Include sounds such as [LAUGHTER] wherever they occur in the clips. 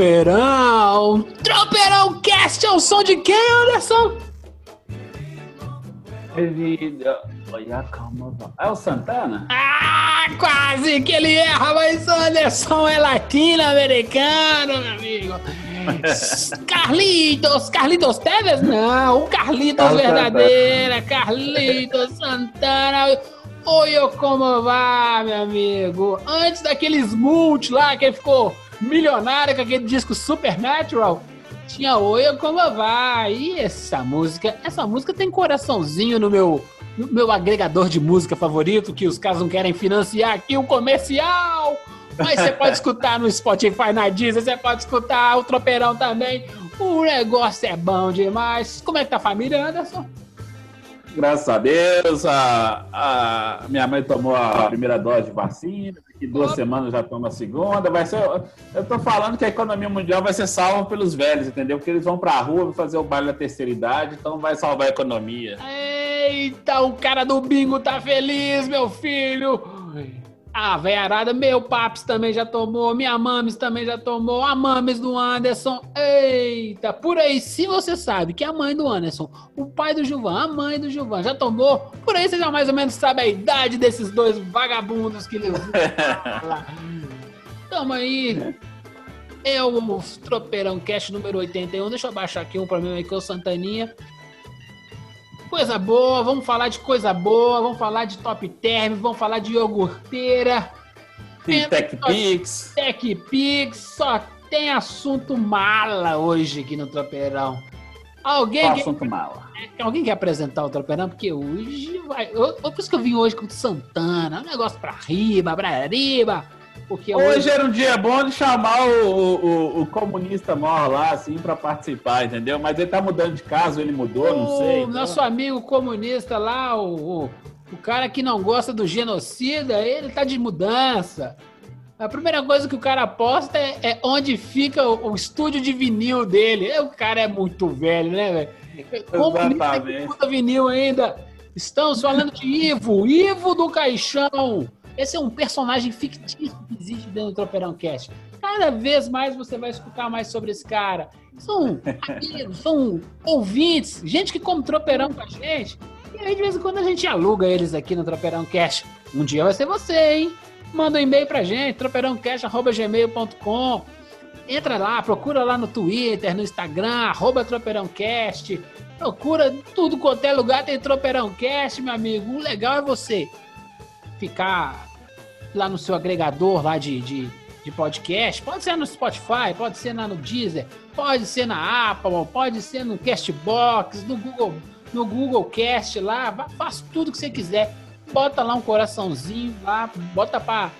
Tropeirão! Tropeirão Cast é o som de quem, Anderson? Vida. Olha, calma. É o Santana? Ah, quase que ele erra, mas Anderson é latino-americano, meu amigo. [LAUGHS] Carlitos, Carlitos Teves? Não, o Carlitos Carlos verdadeira, Carlitos Santana. Oi, como vai, meu amigo? Antes daqueles multi lá, que ele ficou milionário com aquele disco Supernatural, tinha Oi, como vai? E essa música, essa música tem coraçãozinho no meu, no meu agregador de música favorito, que os caras não querem financiar aqui o comercial. Mas você pode [LAUGHS] escutar no Spotify, na Deezer, você pode escutar o Tropeirão também. O negócio é bom demais. Como é que tá a família, Anderson? Graças a Deus, a, a minha mãe tomou a primeira dose de vacina, daqui duas semanas já toma a segunda. Vai ser, eu tô falando que a economia mundial vai ser salva pelos velhos, entendeu? Porque eles vão pra rua fazer o baile da terceira idade, então vai salvar a economia. Eita, o cara do bingo tá feliz, meu filho. A veiarada, meu Paps também já tomou, minha Mames também já tomou, a Mames do Anderson. Eita, por aí, se você sabe que a mãe do Anderson, o pai do Gilvan, a mãe do Gilvan já tomou, por aí você já mais ou menos sabe a idade desses dois vagabundos que levou. [LAUGHS] Tamo aí. É o Tropeirão Cash número 81. Deixa eu baixar aqui um pra mim aí que é o Santaninha. Coisa boa, vamos falar de coisa boa, vamos falar de top term, vamos falar de iogurteira, Tem Tech Pix. Tech Pix, só tem assunto mala hoje aqui no Tropeirão. Alguém, Qual quer, assunto mala? alguém quer apresentar o Tropeirão? Porque hoje vai. eu- Por isso que eu vim hoje com o Santana, um negócio pra riba, pra riba. Porque Hoje era um dia bom de chamar o, o, o comunista mor lá, assim, pra participar, entendeu? Mas ele tá mudando de casa, ele mudou, não sei. O então- nosso amigo comunista lá, o, o, o cara que não gosta do genocida, ele tá de mudança. A primeira coisa que o cara posta é, é onde fica o, o estúdio de vinil dele. É, O cara é muito velho, né, velho? [LAUGHS] Comunista que vinil ainda. Estamos falando de Ivo, Ivo do Caixão. Esse é um personagem fictício que existe dentro do Tropeirão Cast. Cada vez mais você vai escutar mais sobre esse cara. São amigos, são ouvintes, gente que come tropeirão com a gente. E aí, de vez em quando, a gente aluga eles aqui no Tropeirão Cash. Um dia vai ser você, hein? Manda um e-mail pra gente, tropeirãocast.gmail.com. Entra lá, procura lá no Twitter, no Instagram, arroba tropeirãocast. Procura tudo quanto é lugar, tem Tropeirão Cast, meu amigo. O legal é você ficar lá no seu agregador lá de, de, de podcast. Pode ser no Spotify, pode ser lá no Deezer, pode ser na Apple, pode ser no Castbox, no Google, no Google Cast lá. Faz tudo que você quiser. Bota lá um coraçãozinho lá, bota pra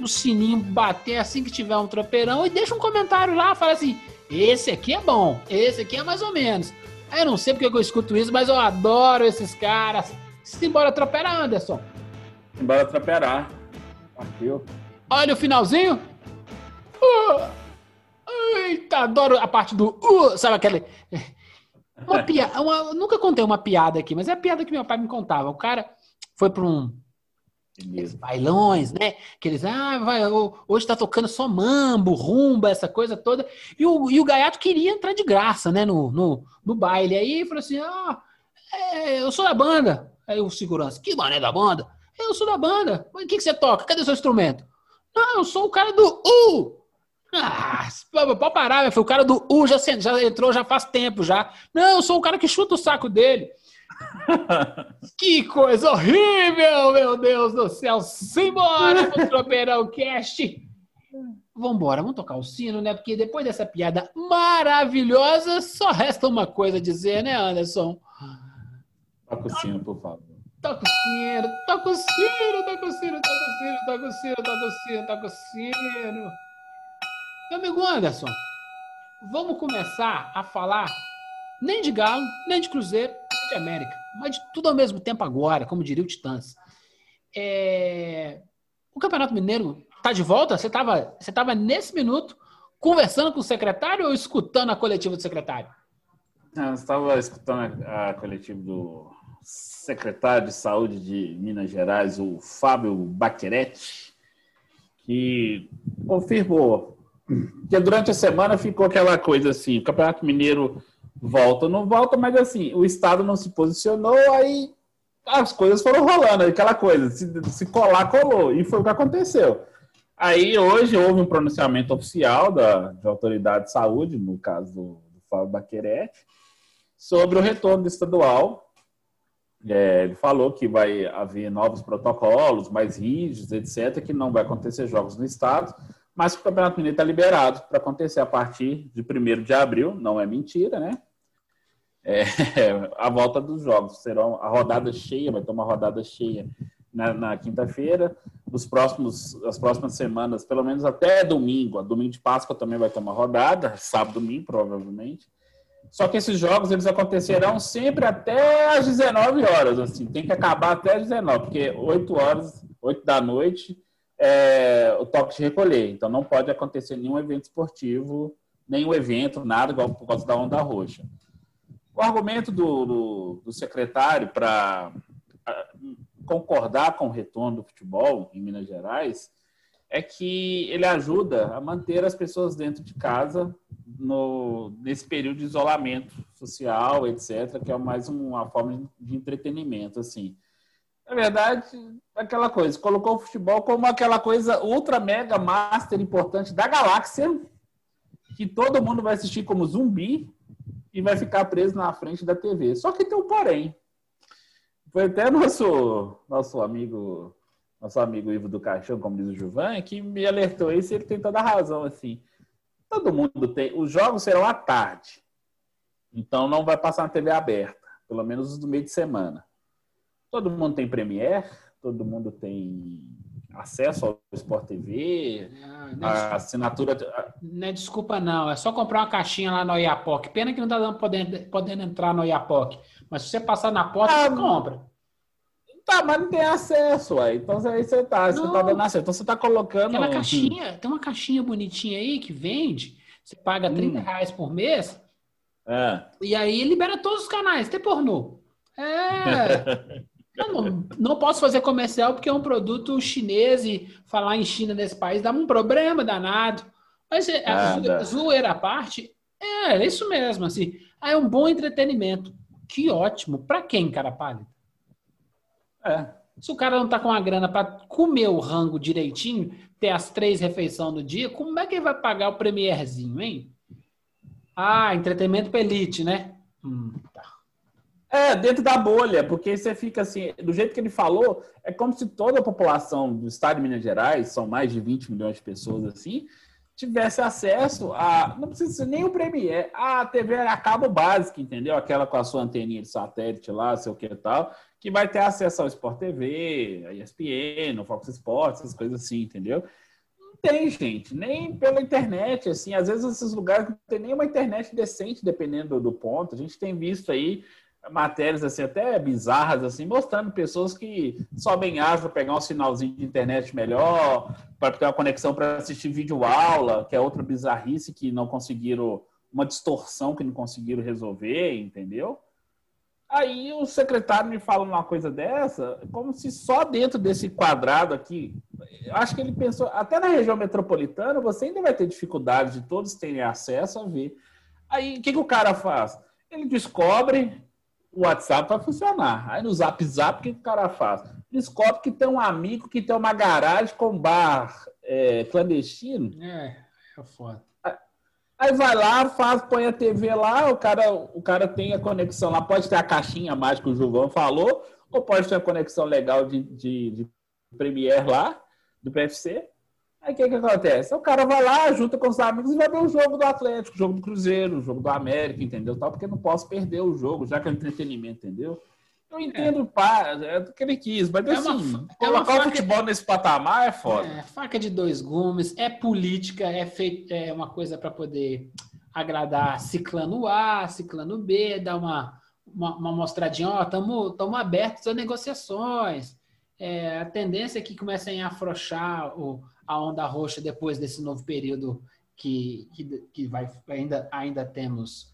o sininho bater assim que tiver um tropeirão e deixa um comentário lá, fala assim: esse aqui é bom, esse aqui é mais ou menos. Eu não sei porque que eu escuto isso, mas eu adoro esses caras. Simbora tropeira, Anderson. Bora troperar. Olha o finalzinho. Uh, eita, adoro a parte do. Uh, sabe aquele. Uma piada. Uma, eu nunca contei uma piada aqui, mas é a piada que meu pai me contava. O cara foi para um Beleza. bailões, né? Que eles, ah, vai, ho- hoje tá tocando só mambo, rumba, essa coisa toda. E o, e o gaiato queria entrar de graça, né, no, no, no baile. Aí falou assim: ah, é, eu sou da banda. Aí o segurança, que mané da banda? Eu sou da banda. Mas o que, que você toca? Cadê seu instrumento? Não, eu sou o cara do U. Ah, pode parar, foi o cara do U já, já entrou já faz tempo já. Não, eu sou o cara que chuta o saco dele. [LAUGHS] que coisa horrível, meu Deus do céu. Simbora pro [LAUGHS] Tropeirão Cast. Vambora, vamos tocar o sino, né? Porque depois dessa piada maravilhosa, só resta uma coisa a dizer, né, Anderson? Toca o sino, por favor. Toca o sino, toca o sino, toca o sino, toca o sino, toca o sino, toca o sino, toca o sino. Meu amigo Anderson, vamos começar a falar nem de Galo, nem de Cruzeiro, nem de América, mas de tudo ao mesmo tempo agora, como diria o Titãs. É... O Campeonato Mineiro está de volta? Você estava você tava nesse minuto conversando com o secretário ou escutando a coletiva do secretário? Eu estava escutando a, a coletiva do secretário de Saúde de Minas Gerais, o Fábio Baquerete, que confirmou porque durante a semana ficou aquela coisa assim, o Campeonato Mineiro volta, não volta, mas assim, o Estado não se posicionou, aí as coisas foram rolando, aquela coisa, se, se colar, colou, e foi o que aconteceu. Aí hoje houve um pronunciamento oficial da, da autoridade de saúde, no caso do, do Fábio Baquerete, sobre o retorno estadual. É, ele falou que vai haver novos protocolos mais rígidos, etc., que não vai acontecer jogos no estado, mas o Campeonato Mineiro está liberado para acontecer a partir de 1 de abril, não é mentira, né? É, [LAUGHS] a volta dos jogos. Será a rodada cheia, vai ter uma rodada cheia na, na quinta-feira. Os próximos, as próximas semanas, pelo menos até domingo, domingo de Páscoa também vai ter uma rodada, sábado, domingo, provavelmente. Só que esses jogos eles acontecerão sempre até às 19 horas, assim, tem que acabar até às 19, porque 8 horas, 8 da noite, é, o toque de recolher. Então não pode acontecer nenhum evento esportivo, nenhum evento, nada igual por causa da onda roxa. O argumento do, do, do secretário para concordar com o retorno do futebol em Minas Gerais é que ele ajuda a manter as pessoas dentro de casa no, nesse período de isolamento social, etc., que é mais uma forma de entretenimento, assim. Na verdade, aquela coisa, colocou o futebol como aquela coisa ultra, mega, master importante da galáxia, que todo mundo vai assistir como zumbi e vai ficar preso na frente da TV. Só que tem um porém. Foi até nosso, nosso amigo nosso amigo Ivo do Caixão, como diz o Juvan, que me alertou isso e ele tem toda a razão, assim. Todo mundo tem... Os jogos serão à tarde. Então não vai passar na TV aberta. Pelo menos os do meio de semana. Todo mundo tem Premiere, todo mundo tem acesso ao Sport TV, não, é a assinatura. Não é desculpa, não. É só comprar uma caixinha lá no Oiapoque. Pena que não está podendo, podendo entrar no Oiapoque. Mas se você passar na porta, ah, você compra. Tá, mas não tem acesso, aí. Então aí você tá, você tá dando acesso. Então você tá colocando. Aquela caixinha, tem uma caixinha bonitinha aí que vende. Você paga 30 hum. reais por mês. É. E aí libera todos os canais, tem pornô. É. [LAUGHS] Eu não, não posso fazer comercial porque é um produto chinês e falar em China nesse país dá um problema danado. Mas é, a zoeira à parte, é, é isso mesmo, assim. É um bom entretenimento. Que ótimo. Para quem, cara pálido? É. Se o cara não tá com a grana para comer o rango direitinho, ter as três refeições no dia, como é que ele vai pagar o premierzinho, hein? Ah, entretenimento pra elite, né? Hum, tá. É, dentro da bolha, porque você fica assim, do jeito que ele falou, é como se toda a população do estado de Minas Gerais, são mais de 20 milhões de pessoas assim, tivesse acesso a, não precisa ser nem o Premiere, a TV a cabo básica, entendeu? Aquela com a sua anteninha de satélite lá, sei o que e tal, que vai ter acesso ao Sport TV, a ESPN, o Fox Sports, essas coisas assim, entendeu? Não tem, gente, nem pela internet, assim, às vezes esses lugares não tem nem uma internet decente, dependendo do ponto. A gente tem visto aí matérias assim até bizarras assim mostrando pessoas que sobem asa para pegar um sinalzinho de internet melhor para ter uma conexão para assistir vídeo aula que é outra bizarrice que não conseguiram uma distorção que não conseguiram resolver entendeu aí o secretário me fala uma coisa dessa como se só dentro desse quadrado aqui acho que ele pensou até na região metropolitana você ainda vai ter dificuldade de todos terem acesso a ver aí o que, que o cara faz ele descobre o WhatsApp vai funcionar. Aí no Zap Zap, o que o cara faz? Descobre que tem um amigo que tem uma garagem com bar é, clandestino. É, É foda. Aí vai lá, faz, põe a TV lá, o cara, o cara tem a conexão lá, pode ter a caixinha mágica que o Juvão falou, ou pode ter a conexão legal de, de, de Premiere lá, do PFC. Aí o que, que acontece? O cara vai lá, junta com os amigos e vai ver o jogo do Atlético, o jogo do Cruzeiro, o jogo do América, entendeu? Tal, porque não posso perder o jogo, já que é entretenimento, entendeu? Eu entendo, é. pá, é do que ele quis, mas é assim, uma, é colocar uma o futebol nesse patamar é foda. É, faca de dois gumes, é política, é, feito, é uma coisa para poder agradar ciclano A, ciclano B, dar uma, uma, uma mostradinha, ó, estamos abertos a negociações. É, a tendência é que comecem a afrouxar o, a onda roxa depois desse novo período que, que, que vai, ainda, ainda temos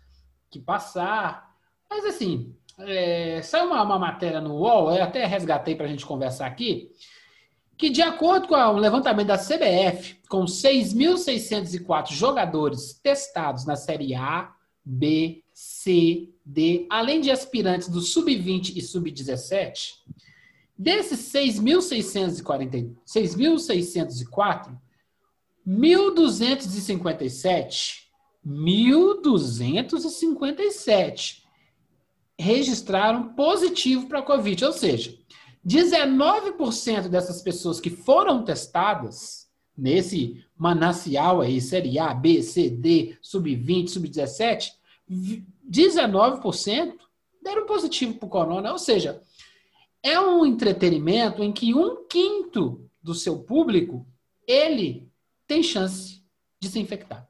que passar. Mas assim, é, saiu uma, uma, matéria no UOL, eu até resgatei para a gente conversar aqui, que de acordo com o levantamento da CBF, com 6.604 jogadores testados na Série A, B, C, D, além de aspirantes do Sub-20 e Sub-17, desses 6.604, 1.257, 1.257 registraram positivo para a Covid. Ou seja, 19% dessas pessoas que foram testadas nesse manancial aí, série A, B, C, D, sub-20, sub-17, 19% deram positivo para o corona. Ou seja, é um entretenimento em que um quinto do seu público ele tem chance de se infectar.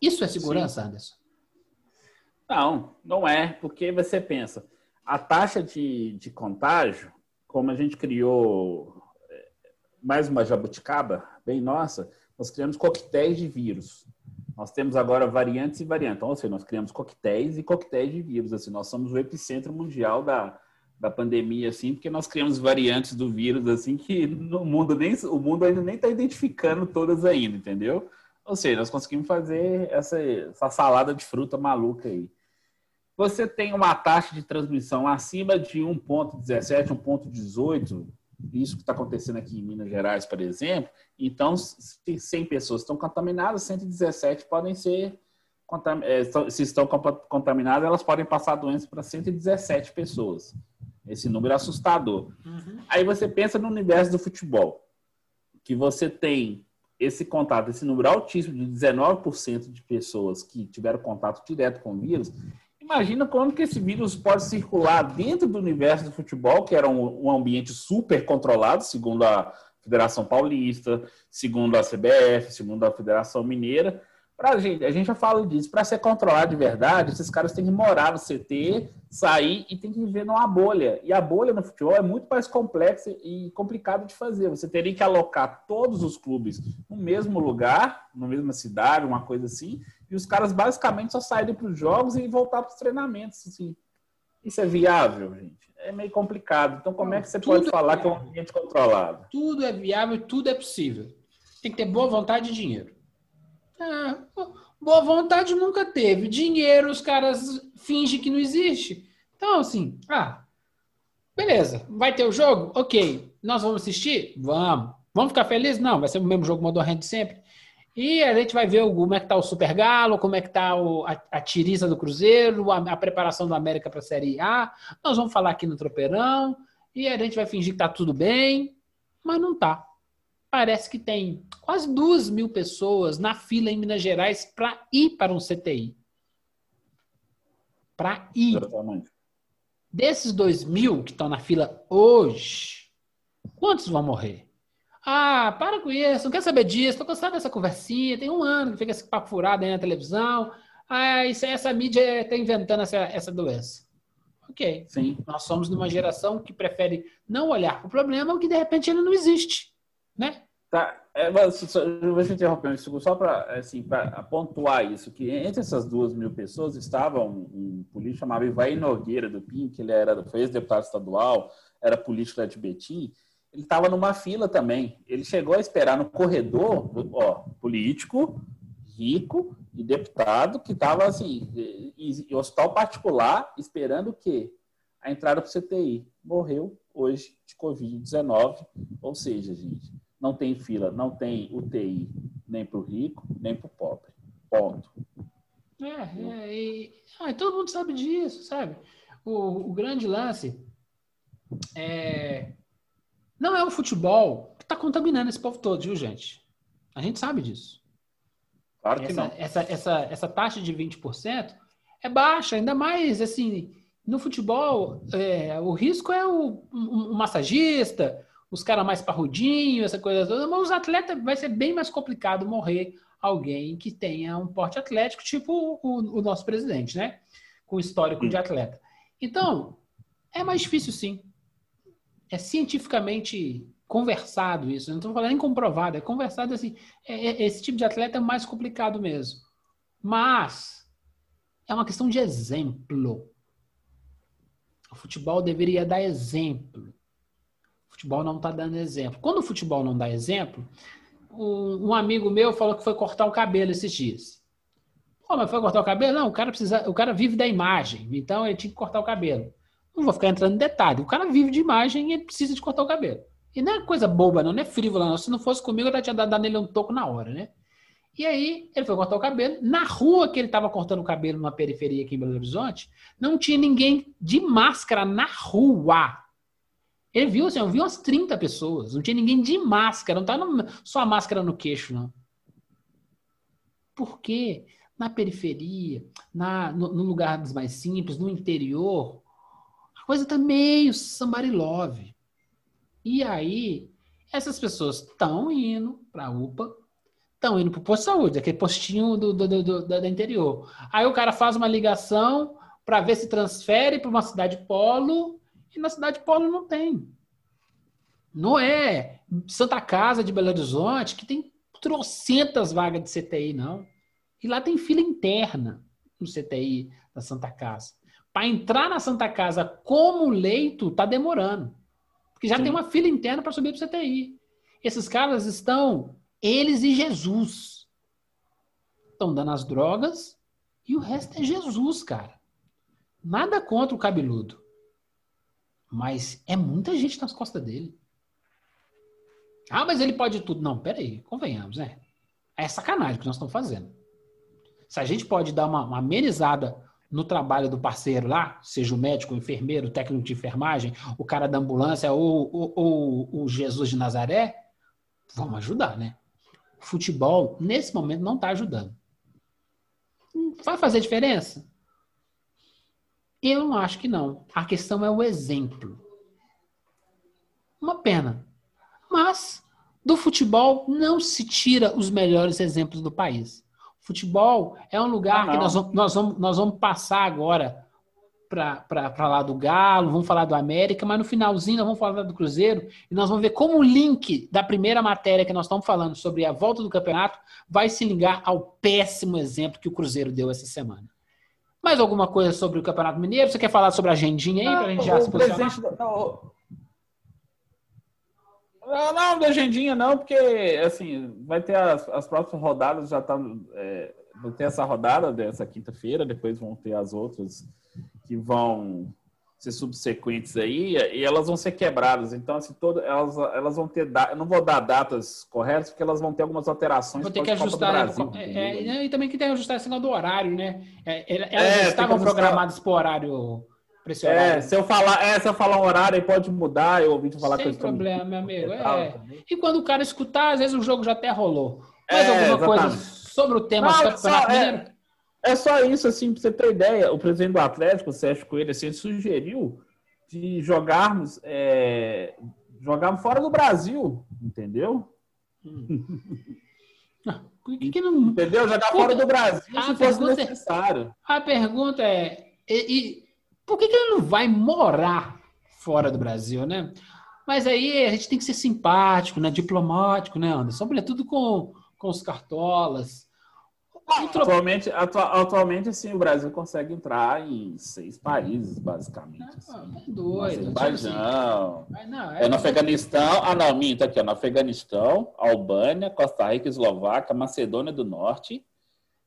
Isso é segurança, Sim. Anderson? Não, não é, porque você pensa, a taxa de, de contágio, como a gente criou é, mais uma jabuticaba, bem nossa, nós criamos coquetéis de vírus. Nós temos agora variantes e variantes. Então, ou seja, nós criamos coquetéis e coquetéis de vírus. Assim, nós somos o epicentro mundial da, da pandemia, assim, porque nós criamos variantes do vírus, assim, que no mundo nem, o mundo ainda nem está identificando todas ainda, entendeu? Ou seja, nós conseguimos fazer essa, essa salada de fruta maluca aí você tem uma taxa de transmissão acima de 1,17, 1,18, isso que está acontecendo aqui em Minas Gerais, por exemplo, então, se 100 pessoas estão contaminadas, 117 podem ser, é, se estão contaminadas, elas podem passar a doença para 117 pessoas. Esse número é assustador. Uhum. Aí você pensa no universo do futebol, que você tem esse contato, esse número altíssimo de 19% de pessoas que tiveram contato direto com o vírus, Imagina como que esse vírus pode circular dentro do universo do futebol, que era um, um ambiente super controlado, segundo a Federação Paulista, segundo a CBF, segundo a Federação Mineira. Pra gente, a gente já fala disso, para ser controlado de verdade, esses caras têm que morar no CT, sair e tem que viver numa bolha. E a bolha no futebol é muito mais complexa e complicado de fazer. Você teria que alocar todos os clubes no mesmo lugar, na mesma cidade, uma coisa assim, e os caras basicamente só saírem para os jogos e voltar para os treinamentos. Assim. Isso é viável, gente? É meio complicado. Então, como é que você pode é falar que é um ambiente controlado? Tudo é viável tudo é possível. Tem que ter boa vontade e dinheiro. Ah, boa vontade nunca teve. Dinheiro, os caras fingem que não existe. Então, assim, ah, beleza. Vai ter o jogo? Ok. Nós vamos assistir? Vamos. Vamos ficar felizes? Não, vai ser o mesmo jogo modorrento sempre. E a gente vai ver como é que tá o Super Galo, como é que tá o, a, a tiriça do Cruzeiro, a, a preparação do América para a Série A. Nós vamos falar aqui no Tropeirão e a gente vai fingir que tá tudo bem, mas não tá. Parece que tem quase duas mil pessoas na fila em Minas Gerais para ir para um CTI. Para ir. Exatamente. Desses dois mil que estão na fila hoje, quantos vão morrer? Ah, para com isso, não quer saber disso, tô cansado dessa conversinha, tem um ano que fica esse papo furado aí na televisão. Ah, isso, essa mídia está inventando essa, essa doença. Ok. Sim. Nós somos de uma geração que prefere não olhar para o problema, que de repente ele não existe. Né? Tá, é, mas, só, vou te interromper só para assim, pontuar isso, que entre essas duas mil pessoas estava um, um político chamado Ivaí Nogueira, do PIN, que ele era, foi ex-deputado estadual, era político de Betim, ele estava numa fila também. Ele chegou a esperar no corredor, ó, político, rico e deputado, que estava assim, em hospital particular, esperando o quê? A entrada para o CTI. Morreu hoje de Covid-19. Ou seja, gente, não tem fila, não tem UTI, nem para o rico, nem para o pobre. Ponto. É, é e, ah, todo mundo sabe disso, sabe? O, o grande lance é, não é o futebol que está contaminando esse povo todo, viu, gente? A gente sabe disso. Claro que essa, não. Essa, essa, essa taxa de 20% é baixa, ainda mais assim, no futebol, é, o risco é o, o massagista, os caras mais parrudinhos, essa coisa toda, mas os atletas vai ser bem mais complicado morrer alguém que tenha um porte atlético, tipo o, o nosso presidente, né? Com histórico de atleta. Então, é mais difícil sim. É cientificamente conversado isso. Não estou falando nem comprovado, é conversado assim. É, é, esse tipo de atleta é mais complicado mesmo. Mas é uma questão de exemplo. O futebol deveria dar exemplo. Futebol não está dando exemplo. Quando o futebol não dá exemplo, um, um, amigo meu falou que foi cortar o cabelo esses dias. Pô, mas foi cortar o cabelo? Não, o cara precisa, o cara vive da imagem, então ele tinha que cortar o cabelo. Não vou ficar entrando em detalhe. O cara vive de imagem e ele precisa de cortar o cabelo. E não é coisa boba, não, não é frívola, não. Se não fosse comigo, eu já tinha dado nele um toco na hora, né? E aí ele foi cortar o cabelo. Na rua que ele estava cortando o cabelo, numa periferia aqui em Belo Horizonte, não tinha ninguém de máscara na rua. Ele viu, assim, eu vi umas 30 pessoas. Não tinha ninguém de máscara. Não estava só a máscara no queixo, não. Por quê? Na periferia, na, no, no lugar mais simples, no interior, a coisa tá meio somebody love. E aí, essas pessoas estão indo para a UPA, estão indo para o posto de saúde, aquele postinho do, do, do, do, da interior. Aí o cara faz uma ligação para ver se transfere para uma cidade polo e na cidade polo não tem. Não é Santa Casa de Belo Horizonte que tem trocentas vagas de CTI, não. E lá tem fila interna no CTI da Santa Casa. Para entrar na Santa Casa como leito, tá demorando. Porque já Sim. tem uma fila interna para subir para o CTI. Esses caras estão, eles e Jesus. Estão dando as drogas e o resto é Jesus, cara. Nada contra o cabeludo. Mas é muita gente nas costas dele. Ah, mas ele pode tudo. Não, peraí, convenhamos, né? É sacanagem o que nós estamos fazendo. Se a gente pode dar uma, uma amenizada no trabalho do parceiro lá, seja o médico, o enfermeiro, o técnico de enfermagem, o cara da ambulância ou, ou, ou o Jesus de Nazaré, vamos ajudar, né? O futebol, nesse momento, não está ajudando. Vai fazer diferença? Eu não acho que não. A questão é o exemplo. Uma pena. Mas do futebol não se tira os melhores exemplos do país. Futebol é um lugar ah, que nós vamos, nós, vamos, nós vamos passar agora para lá do Galo, vamos falar do América, mas no finalzinho nós vamos falar do Cruzeiro e nós vamos ver como o link da primeira matéria que nós estamos falando sobre a volta do campeonato vai se ligar ao péssimo exemplo que o Cruzeiro deu essa semana. Mais alguma coisa sobre o Campeonato Mineiro? Você quer falar sobre a agendinha aí, para a gente já se posicionar? Não, não, não, da agendinha não, porque, assim, vai ter as, as próximas rodadas, já tá, é, vai ter essa rodada dessa quinta-feira, depois vão ter as outras que vão ser subsequentes aí, e elas vão ser quebradas. Então, assim, todas elas, elas vão ter. Da... Eu não vou dar datas corretas, porque elas vão ter algumas alterações. Vou ter que ajustar. Brasil, é, é, e também que tem que ajustar esse do horário, né? É, elas é, estavam programadas para o horário. É, se eu falar, é, se eu falar um horário, aí pode mudar, eu ouvi falar Sem problema, meu amigo. É. E quando o cara escutar, às vezes o jogo já até rolou. Mais é, alguma exatamente. coisa sobre o tema não, Campeonato é, é só isso, assim, pra você ter ideia. O presidente do Atlético, o Sérgio Coelho, assim, sugeriu de jogarmos, é, jogarmos fora do Brasil, entendeu? Hum. Por [LAUGHS] que, que não... Entendeu? Jogar fora do Brasil a se fosse é- necessário. É, a pergunta é, e, e, por que, que ele não vai morar fora do Brasil, né? Mas aí a gente tem que ser simpático, né? Diplomático, né, Anderson? Sobretudo com, com os cartolas. Atualmente, atualmente, assim, o Brasil consegue entrar em seis países, basicamente. Não, assim. é doido. No Azerbaijão. Assim. é, é no Afeganistão. Ah, não, minta aqui, ó, no Afeganistão, Albânia, Costa Rica, Eslováquia, Macedônia do Norte,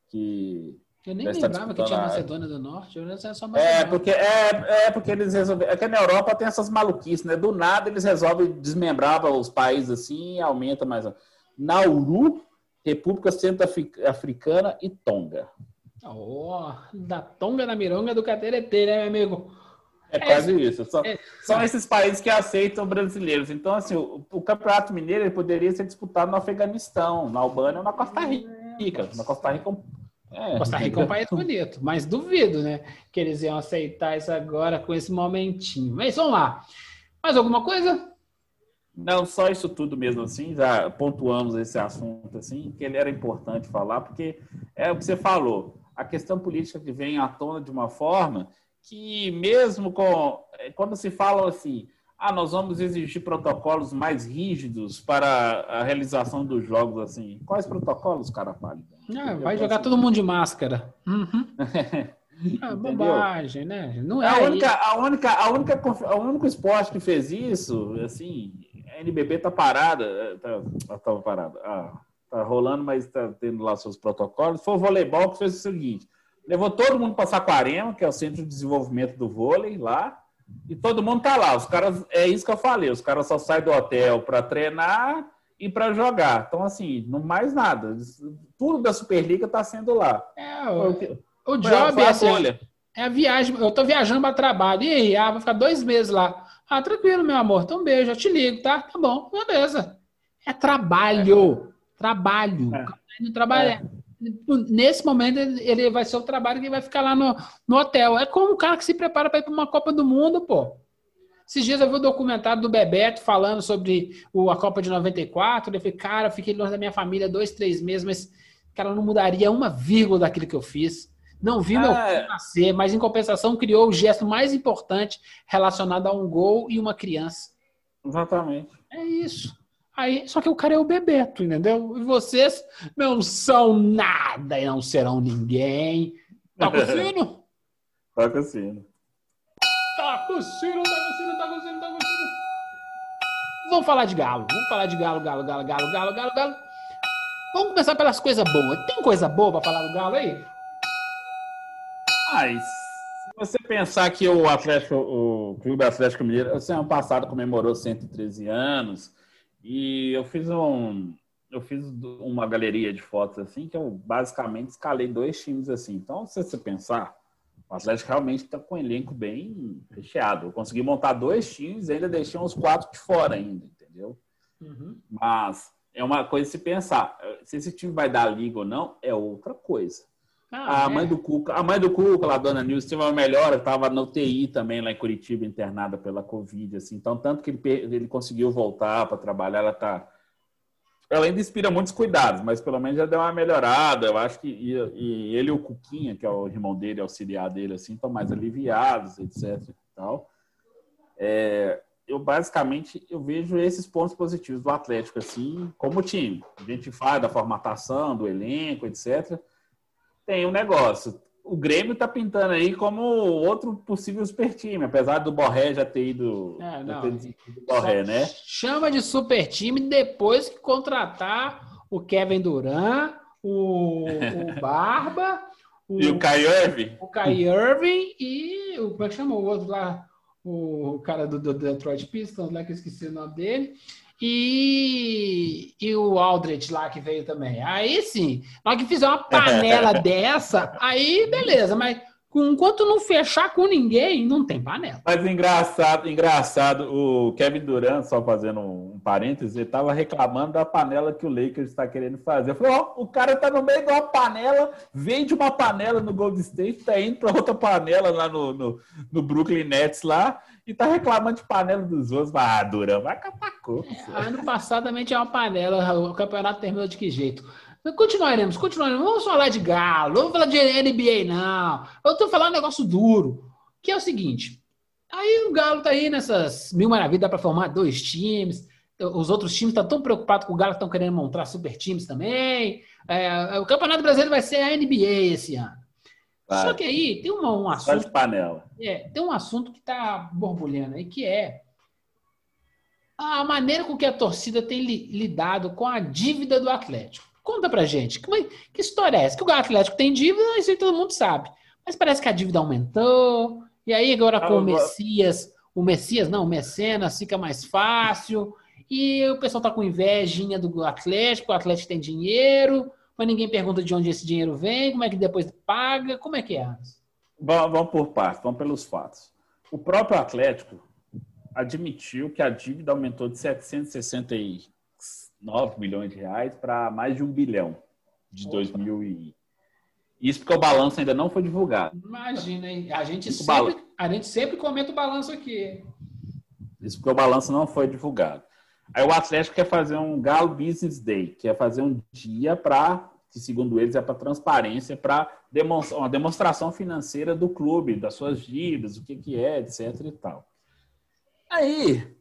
que. Eu nem lembrava que tinha Macedônia do Norte, eu só Macedônia. É, porque, é, é porque eles resolveram. É que na Europa tem essas maluquices, né? Do nada eles resolvem desmembrar os países assim e aumenta mais. Nauru, República Centro-Africana e Tonga. Oh, da Tonga na Mironga do Cateretê, né, meu amigo? É quase isso. Só, é, são esses países que aceitam brasileiros. Então, assim, o, o, Campeonato Mineiro poderia ser disputado no Afeganistão, na Albânia ou na Costa Rica. Na Costa Rica. É, Costa Rica é um país bonito, mas duvido, né? Que eles iam aceitar isso agora com esse momentinho. Mas vamos lá. Mais alguma coisa? Não, só isso tudo mesmo assim, já pontuamos esse assunto assim, que ele era importante falar, porque é o que você falou, a questão política que vem à tona de uma forma que mesmo com é, quando se fala assim, ah, nós vamos exigir protocolos mais rígidos para a realização dos jogos assim. Quais protocolos, cara pálido? Ah, vai jogar todo mundo de máscara. Uhum. [LAUGHS] ah, bobagem, né? Não é a única, a única, a única, a único esporte que fez isso, assim, a NBB tá parada, é, tá, tá parada. Ah, tá rolando, mas tá tendo lá seus protocolos. Foi o voleibol que fez o seguinte: levou todo mundo para Saquarema, que é o centro de desenvolvimento do vôlei lá, e todo mundo tá lá. Os caras, é isso que eu falei, os caras só saem do hotel para treinar e para jogar. Então, assim, não mais nada. Tudo da Superliga tá sendo lá. É, o, o, o job é assim, é a viagem. Eu tô viajando para trabalho. E aí, ah, vou ficar dois meses lá. Ah, tranquilo, meu amor. Então, beijo, eu te ligo, tá? Tá bom, beleza. É trabalho. É. Trabalho. É. Tá trabalhar. É nesse momento ele vai ser o trabalho que vai ficar lá no, no hotel. É como o cara que se prepara para ir para uma Copa do Mundo, pô. Esses dias eu vi o um documentário do Bebeto falando sobre o, a Copa de 94. Ele falou, cara, eu fiquei longe da minha família dois, três meses, mas, cara, não mudaria uma vírgula daquilo que eu fiz. Não vi meu ah, filho nascer, mas em compensação criou o gesto mais importante relacionado a um gol e uma criança. Exatamente. É isso. Aí, só que o cara é o Bebeto, entendeu? E vocês não são nada e não serão ninguém. Tá com [LAUGHS] sino? tá com sino. Tá com sino, tá com sino, tá com sino, tá com sino. Vamos falar de galo. Vamos falar de galo, galo, galo, galo, galo, galo, galo. Vamos começar pelas coisas boas. Tem coisa boa pra falar do galo aí? Mas se você pensar que o Atlético, o Clube Atlético Mineiro, assim, ano passado comemorou 113 anos e eu fiz um eu fiz uma galeria de fotos assim que eu basicamente escalei dois times assim. Então, se você pensar, o Atlético realmente está com um elenco bem recheado. Eu consegui montar dois times e ainda deixei uns quatro de fora ainda, entendeu? Uhum. Mas é uma coisa se pensar. Se esse time vai dar liga ou não, é outra coisa. Ah, a mãe é. do Cuca, a mãe do Cuca, lá, a dona Nilce, teve uma melhora, estava no TI também lá em Curitiba, internada pela Covid, assim. Então, tanto que ele, ele conseguiu voltar para trabalhar, ela tá. Ela ainda inspira muitos cuidados, mas pelo menos já deu uma melhorada. Eu acho que e, e ele e o Cuquinha, que é o irmão dele, auxiliar dele, assim, estão mais aliviados, etc. E tal. É, eu basicamente eu vejo esses pontos positivos do Atlético, assim, como time. A gente fala da formatação, do elenco, etc tem um negócio. O Grêmio tá pintando aí como outro possível super time, apesar do Borré já ter ido. É, não. Ter Borré, né? Chama de super time depois que contratar o Kevin Durant, o, o [LAUGHS] Barba. O, e o Kai Irving? O Kai Irving e o. Como é que chama o outro lá? O cara do, do Detroit Pistons, lá que eu esqueci o nome dele e, e o Aldrich lá que veio também. Aí sim, na hora que fizer uma panela [LAUGHS] dessa, aí beleza, mas enquanto não fechar com ninguém, não tem panela. Mas engraçado, engraçado, o Kevin Durant, só fazendo um parênteses, ele estava reclamando da panela que o Lakers está querendo fazer. Eu falei, ó, oh, o cara tá no meio de uma panela, vem de uma panela no Gold State, tá indo para outra panela lá no, no, no Brooklyn Nets lá, e tá reclamando de panela dos outros. Ah, Durão, vai catar É, ano passado também tinha uma panela, o campeonato terminou de que jeito? Continuaremos, continuaremos. Vamos falar de Galo, vamos falar de NBA, não. Eu tô falando um negócio duro, que é o seguinte. Aí o Galo tá aí nessas mil maravilhas, dá para formar dois times. Os outros times estão tão preocupados com o Galo que estão querendo montar super times também. É, o Campeonato Brasileiro vai ser a NBA esse ano. Claro. Só que aí tem uma, um assunto. Só de panela. É, tem um assunto que está borbulhando aí, que é a maneira com que a torcida tem lidado com a dívida do Atlético. Conta pra gente, que, que história é essa? Que o Atlético tem dívida, isso aí todo mundo sabe. Mas parece que a dívida aumentou, e aí agora com o Messias, o Messias, não, o Mecenas fica mais fácil, e o pessoal tá com invejinha do Atlético, o Atlético tem dinheiro, mas ninguém pergunta de onde esse dinheiro vem, como é que depois paga, como é que é? Vamos por partes, vamos pelos fatos. O próprio Atlético admitiu que a dívida aumentou de 769 milhões de reais para mais de um bilhão de Opa. 2000 e... Isso porque o balanço ainda não foi divulgado. Imagina, hein? A gente, sempre, a gente sempre comenta o balanço aqui. Isso porque o balanço não foi divulgado. Aí o Atlético quer fazer um Galo Business Day, que é fazer um dia para, que segundo eles é para transparência, para demonstrar uma demonstração financeira do clube, das suas dívidas, o que, que é, etc e tal. Aí,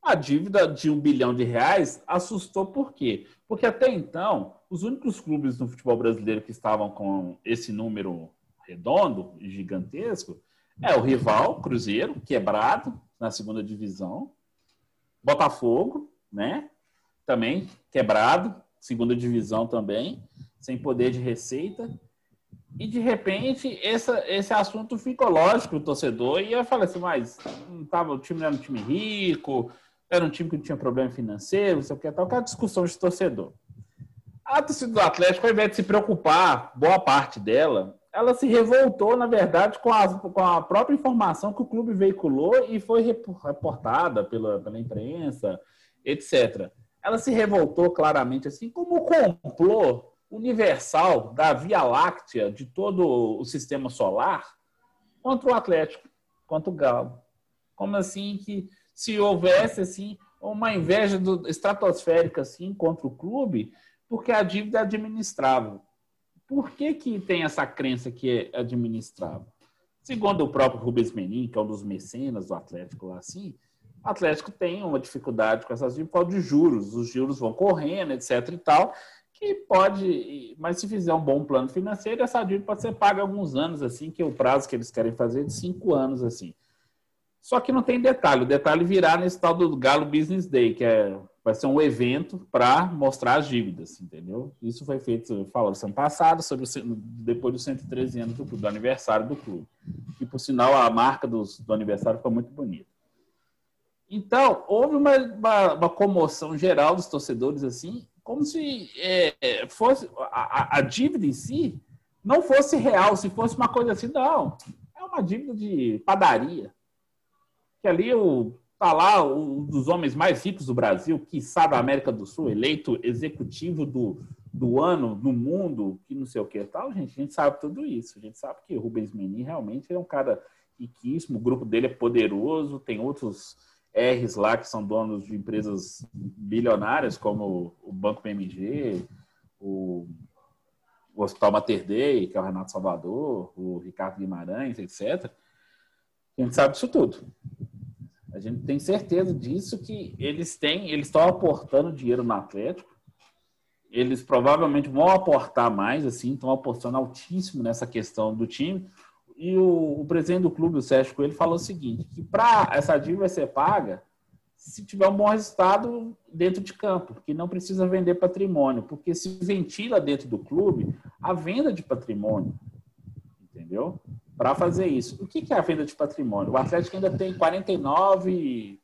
a dívida de um bilhão de reais assustou por quê? Porque até então, os únicos clubes no futebol brasileiro que estavam com esse número redondo e gigantesco é o rival, Cruzeiro, quebrado na segunda divisão, Botafogo, né? Também quebrado, segunda divisão também, sem poder de receita. E de repente essa, esse assunto ficou lógico o torcedor e eu falei assim, mas não tava, o time não era um time rico, era um time que não tinha problema financeiro, não sei o que tal, aquela discussão de torcedor. A torcida do Atlético, ao invés de se preocupar, boa parte dela, ela se revoltou, na verdade, com a, com a própria informação que o clube veiculou e foi reportada pela, pela imprensa, etc. Ela se revoltou claramente, assim, como complô universal da Via Láctea, de todo o sistema solar, contra o Atlético, contra o Galo. Como assim que se houvesse assim uma inveja do, estratosférica assim contra o clube, porque a dívida é administrável. Por que, que tem essa crença que é administrável? Segundo o próprio Rubens Menin, que é um dos mecenas do Atlético lá assim, o Atlético tem uma dificuldade com essas dívidas de juros. Os juros vão correndo, etc e tal, que pode, mas se fizer um bom plano financeiro, essa dívida pode ser paga alguns anos, assim, que é o prazo que eles querem fazer de cinco anos, assim. Só que não tem detalhe. O detalhe virá nesse tal do Galo Business Day, que é, vai ser um evento para mostrar as dívidas, entendeu? Isso foi feito, falou, ano passado, sobre o, depois dos 113 anos do, do, aniversário do clube. E, por sinal, a marca dos, do aniversário ficou muito bonita. Então, houve uma, uma, uma, comoção geral dos torcedores, assim, como se é, fosse a, a dívida em si não fosse real, se fosse uma coisa assim, não. É uma dívida de padaria. Que ali o tá lá um dos homens mais ricos do Brasil, quiçá da América do Sul, eleito executivo do, do ano no mundo, que não sei o que tal, gente, a gente sabe tudo isso. A gente sabe que Rubens Menin realmente é um cara riquíssimo, o grupo dele é poderoso, tem outros R's lá que são donos de empresas bilionárias, como o Banco PMG, o, o Hospital Mater Dei, que é o Renato Salvador, o Ricardo Guimarães, etc. A gente sabe disso tudo. A gente tem certeza disso que eles têm, eles estão aportando dinheiro no Atlético. Eles provavelmente vão aportar mais, assim, estão apostando altíssimo nessa questão do time. E o, o presidente do clube, o Sérgio Coelho, falou o seguinte: que para essa dívida ser paga, se tiver um bom resultado dentro de campo, que não precisa vender patrimônio, porque se ventila dentro do clube a venda de patrimônio, entendeu? para fazer isso. O que é a venda de patrimônio? O Atlético ainda tem 49%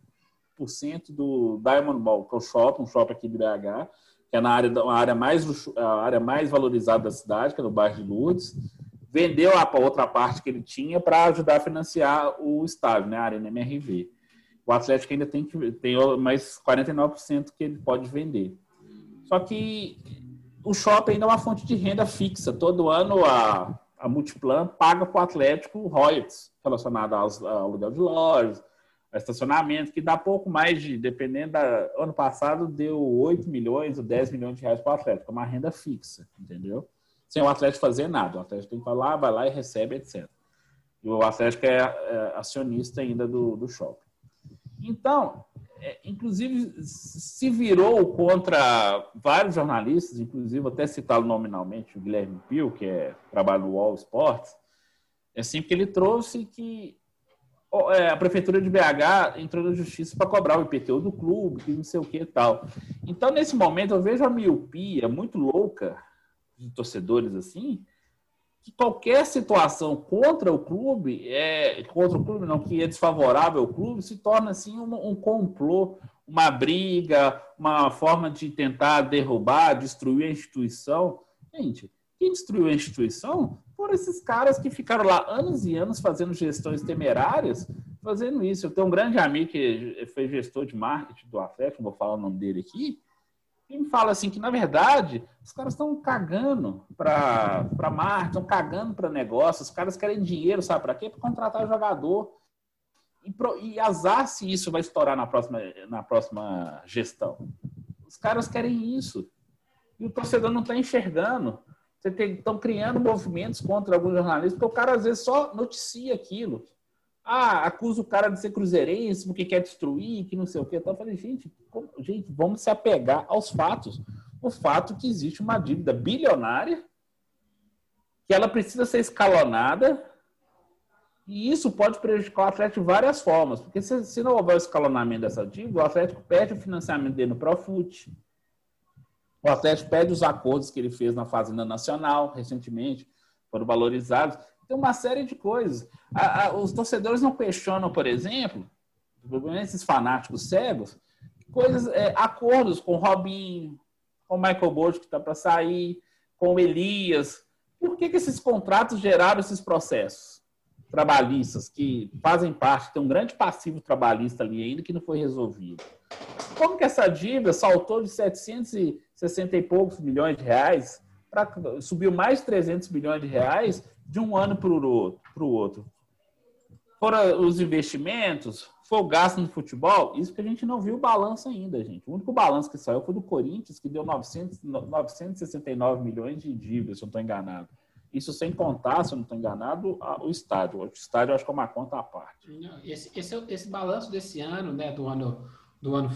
do Diamond Ball, que é o shopping, um shopping aqui de BH, que é na área, uma área, mais, a área mais valorizada da cidade, que é no bairro de Lourdes. Vendeu a outra parte que ele tinha para ajudar a financiar o estádio, né, a Arena MRV. O Atlético ainda tem, que, tem mais 49% que ele pode vender. Só que o shopping ainda é uma fonte de renda fixa. Todo ano a a Multiplan paga para o Atlético royalties relacionados ao aluguel de lojas, a estacionamento, que dá pouco mais de, dependendo da. Ano passado deu 8 milhões ou 10 milhões de reais para o Atlético, é uma renda fixa, entendeu? Sem o Atlético fazer nada. O Atlético tem que falar, vai lá e recebe, etc. E o Atlético é, é acionista ainda do, do shopping. Então, é, inclusive, se virou contra vários jornalistas, inclusive até citá-lo nominalmente, o Guilherme Pio, que é, trabalha no Wall Sports, é assim que ele trouxe que é, a prefeitura de BH entrou na justiça para cobrar o IPTU do clube, que não sei o que e tal. Então, nesse momento, eu vejo a miopia muito louca de torcedores assim, que qualquer situação contra o clube, é, contra o clube não, que é desfavorável ao clube, se torna assim um, um complô, uma briga, uma forma de tentar derrubar, destruir a instituição. Gente, quem destruiu a instituição foram esses caras que ficaram lá anos e anos fazendo gestões temerárias, fazendo isso. Eu tenho um grande amigo que foi gestor de marketing do Atlético, não vou falar o nome dele aqui, e me fala assim que, na verdade, os caras estão cagando para marketing, estão cagando para negócio, os caras querem dinheiro, sabe para quê? Para contratar jogador. E, pro, e azar se isso vai estourar na próxima, na próxima gestão. Os caras querem isso. E o torcedor não está enxergando. Estão criando movimentos contra alguns jornalistas, porque o cara às vezes só noticia aquilo. Ah, acusa o cara de ser cruzeirense porque quer destruir, que não sei o quê. Então eu falei, gente, como, gente, vamos se apegar aos fatos. O fato que existe uma dívida bilionária, que ela precisa ser escalonada, e isso pode prejudicar o Atlético de várias formas, porque se, se não houver o escalonamento dessa dívida, o Atlético perde o financiamento dele no Profut, o Atlético perde os acordos que ele fez na Fazenda Nacional recentemente, foram valorizados. Tem uma série de coisas. A, a, os torcedores não questionam, por exemplo, esses fanáticos cegos, coisas, é, acordos com o Robinho, com o Michael Bolt que está para sair, com o Elias. Por que, que esses contratos geraram esses processos trabalhistas que fazem parte, tem um grande passivo trabalhista ali ainda que não foi resolvido? Como que essa dívida saltou de 760 e poucos milhões de reais para subiu mais de 300 milhões de reais de um ano para o outro? Foram os investimentos, foi o gasto no futebol, isso que a gente não viu o balanço ainda, gente. O único balanço que saiu foi do Corinthians, que deu 900, 969 milhões de dívidas, se eu não estou enganado. Isso sem contar, se eu não estou enganado, o estádio. O estádio eu acho que é uma conta à parte. Esse, esse, esse balanço desse ano, né, do ano do ano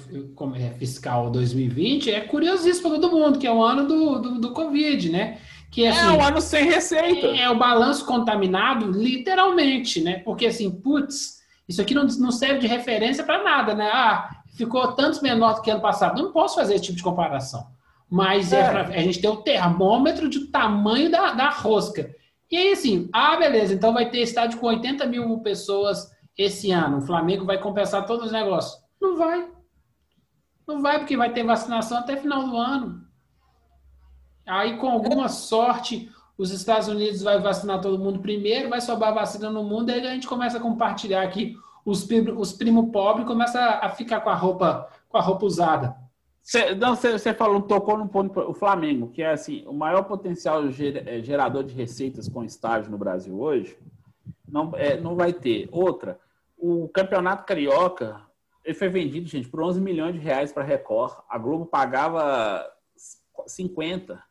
é, fiscal 2020 é curiosíssimo para todo mundo, que é o ano do, do, do Covid, né? Que, é, assim, é um ano sem receita. É, é, o balanço contaminado, literalmente, né? Porque assim, putz, isso aqui não, não serve de referência para nada, né? Ah, ficou tanto menor do que ano passado. Não posso fazer esse tipo de comparação. Mas é, é pra, a gente tem o termômetro de tamanho da, da rosca. E aí, assim, ah, beleza, então vai ter estádio com 80 mil pessoas esse ano. O Flamengo vai compensar todos os negócios. Não vai. Não vai, porque vai ter vacinação até final do ano. Aí, com alguma sorte, os Estados Unidos vai vacinar todo mundo primeiro, vai sobrar vacina no mundo, aí a gente começa a compartilhar aqui os, os primos pobres começa a ficar com a roupa com a roupa usada. Cê, não, você falou, tocou no ponto o Flamengo, que é assim, o maior potencial é, gerador de receitas com estágio no Brasil hoje, não, é, não vai ter. Outra, o Campeonato Carioca, ele foi vendido, gente, por 11 milhões de reais para Record. A Globo pagava 50.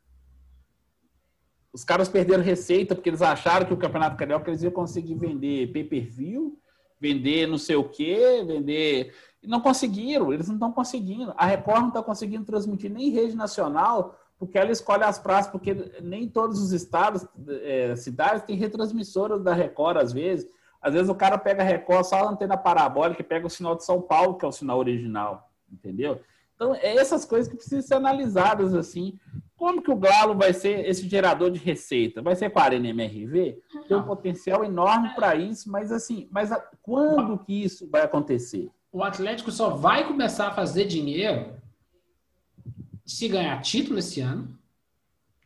Os caras perderam receita porque eles acharam que o Campeonato Carioca eles iam conseguir vender pay-per-view, vender não sei o quê, vender e não conseguiram, eles não estão conseguindo. A Record não está conseguindo transmitir nem rede nacional, porque ela escolhe as praças, porque nem todos os estados, é, cidades, têm retransmissoras da Record, às vezes. Às vezes o cara pega a Record só a antena parabólica e pega o sinal de São Paulo, que é o sinal original, entendeu? Então, é essas coisas que precisam ser analisadas, assim. Como que o Galo vai ser esse gerador de receita? Vai ser com a Arena MRV? Tem um potencial enorme para isso, mas assim, mas a, quando que isso vai acontecer? o Atlético só vai começar a fazer dinheiro se ganhar título esse ano,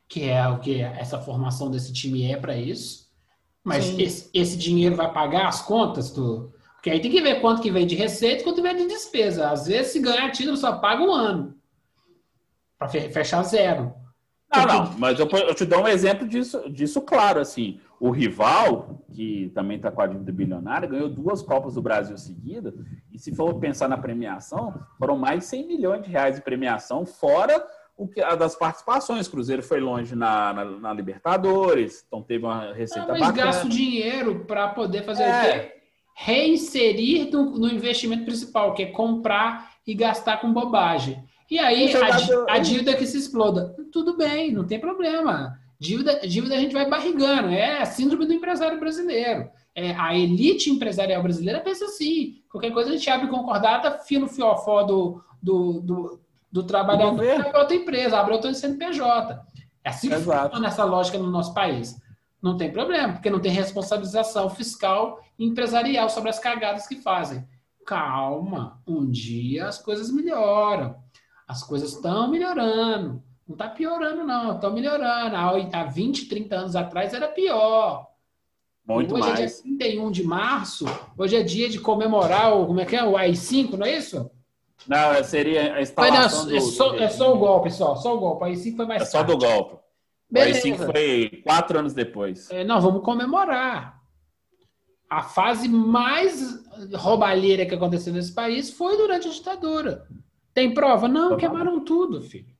que é o que essa formação desse time é para isso. Mas esse, esse, dinheiro vai pagar as contas do. Porque aí tem que ver quanto que vem de receita e quanto vem de despesa. Às vezes, se ganhar título, só paga um ano. Para fechar zero. Não, não, mas eu, eu, te dou um exemplo disso, disso claro, assim. O rival, que também está com a dívida bilionária, ganhou duas Copas do Brasil seguidas, e se for pensar na premiação, foram mais de 100 milhões de reais de premiação, fora o que, a das participações. O Cruzeiro foi longe na, na, na Libertadores, então teve uma receita ah, mas bacana. gasta dinheiro para poder fazer é. o quê? Reinserir no, no investimento principal, que é comprar e gastar com bobagem. E aí, a, a, dívida que se exploda. Tudo bem, não tem problema. Dívida, dívida a gente vai barrigando. É a síndrome do empresário brasileiro. É, a elite empresarial brasileira pensa assim. Qualquer coisa a gente abre concordata, fia no fiofó do, do, do, do trabalhador abre outra empresa, abre outro CNPJ. É assim que Exato. funciona essa lógica no nosso país. Não tem problema, porque não tem responsabilização fiscal e empresarial sobre as cagadas que fazem calma. Um dia as coisas melhoram. As coisas estão melhorando. Não está piorando, não. Estão melhorando. Há 20, 30 anos atrás era pior. Muito hoje mais. é dia 31 de março. Hoje é dia de comemorar o, como é que é? O AI-5, não é isso? Não, seria a instalação não, é, só, do é só o golpe, só. Só o golpe. O AI-5 foi mais É só do tarde. golpe. O Beleza. AI-5 foi quatro anos depois. É, não, vamos comemorar. A fase mais roubalheira que aconteceu nesse país foi durante a ditadura. Tem prova? Não, queimaram tudo, filho.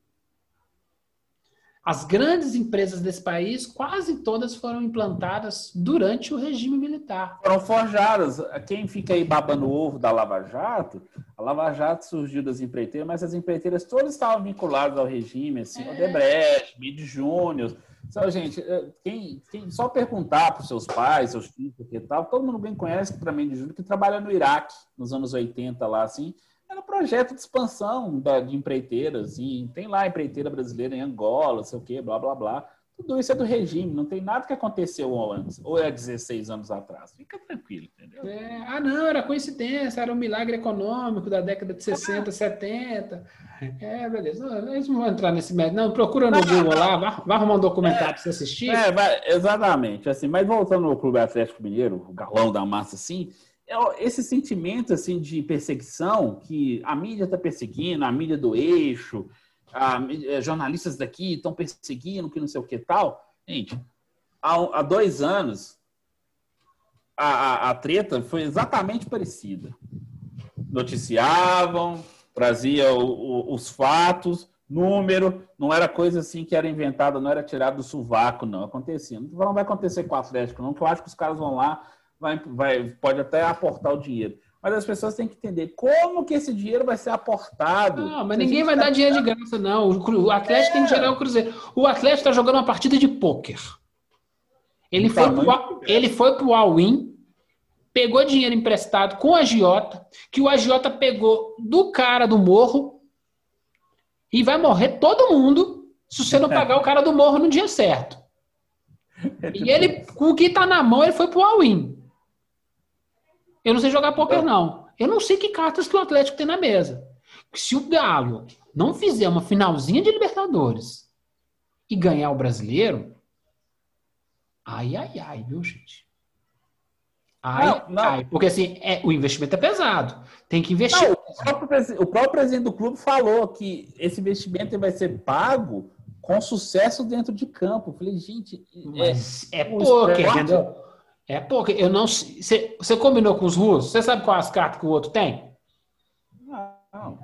As grandes empresas desse país, quase todas foram implantadas durante o regime militar. Foram forjadas. Quem fica aí babando o ovo da Lava Jato, a Lava Jato surgiu das empreiteiras, mas as empreiteiras todas estavam vinculadas ao regime, assim, É. Odebrecht, Mid Júnior. Então, gente, eh, quem, quem só perguntar para os seus pais, seus filhos, que tal, todo mundo bem conhece para mim de Júnior, que trabalha no Iraque, nos anos 80, lá, assim, era um projeto de expansão da, de empreiteiras, assim, tem lá empreiteira brasileira em Angola, sei o quê, blá, blá, blá. Tudo isso é do regime, não tem nada que aconteceu antes, ou é 16 anos atrás. Fica tranquilo, entendeu? É, ah, não, era coincidência, era um milagre econômico da década de 60, 70. É, beleza. Não, Eles não vão entrar nesse método. Não, procura no Google lá, vai, vai arrumar um documentário para você assistir. É, vai- exatamente. Assim, mas voltando ao Clube Atlético Mineiro, o galão da massa, assim, é esse sentimento assim de perseguição que a mídia está perseguindo, a mídia do eixo, a mí- eh, jornalistas daqui estão perseguindo, que não sei o que tal. Gente, há, há dois anos a, a, a treta foi exatamente parecida. Noticiavam, trazia o- o- os fatos, número, não era coisa assim que era inventada, não era tirado do sovaco, não. Acontecia. Não vai acontecer com o Atlético, não, que eu acho que os caras vão lá, vai, vai, pode até aportar o dinheiro. Mas as pessoas têm que entender como que esse dinheiro vai ser aportado. Não, mas ninguém vai tá- dar dinheiro de graça, não. O Atlético tem que gerar o Cruzeiro. O Atlético está jogando uma partida de pôquer. Ele Um foi, pro, ele foi pro All-In, pegou dinheiro emprestado com o agiota, que o agiota pegou do cara do morro e vai morrer todo mundo se você não pagar o cara do morro no dia certo. [LAUGHS] E ele, com o que tá na mão, ele foi pro All-In. Eu não sei jogar pôquer, não. Eu não sei que cartas que o Atlético tem na mesa. Se o Galo não fizer uma finalzinha de Libertadores e ganhar o brasileiro, ai, ai, ai, viu, gente? Ai, Não, não. ai. Porque assim, é, o investimento é pesado. Tem que investir. Não, o, próprio, o próprio presidente do clube falou que esse investimento vai ser pago com sucesso dentro de campo. Eu falei, gente, é, Mas é, o pôquer, entendeu? É pôquer. Eu não sei- Você você combinou com os russos? Você sabe quais as cartas que o outro tem? não.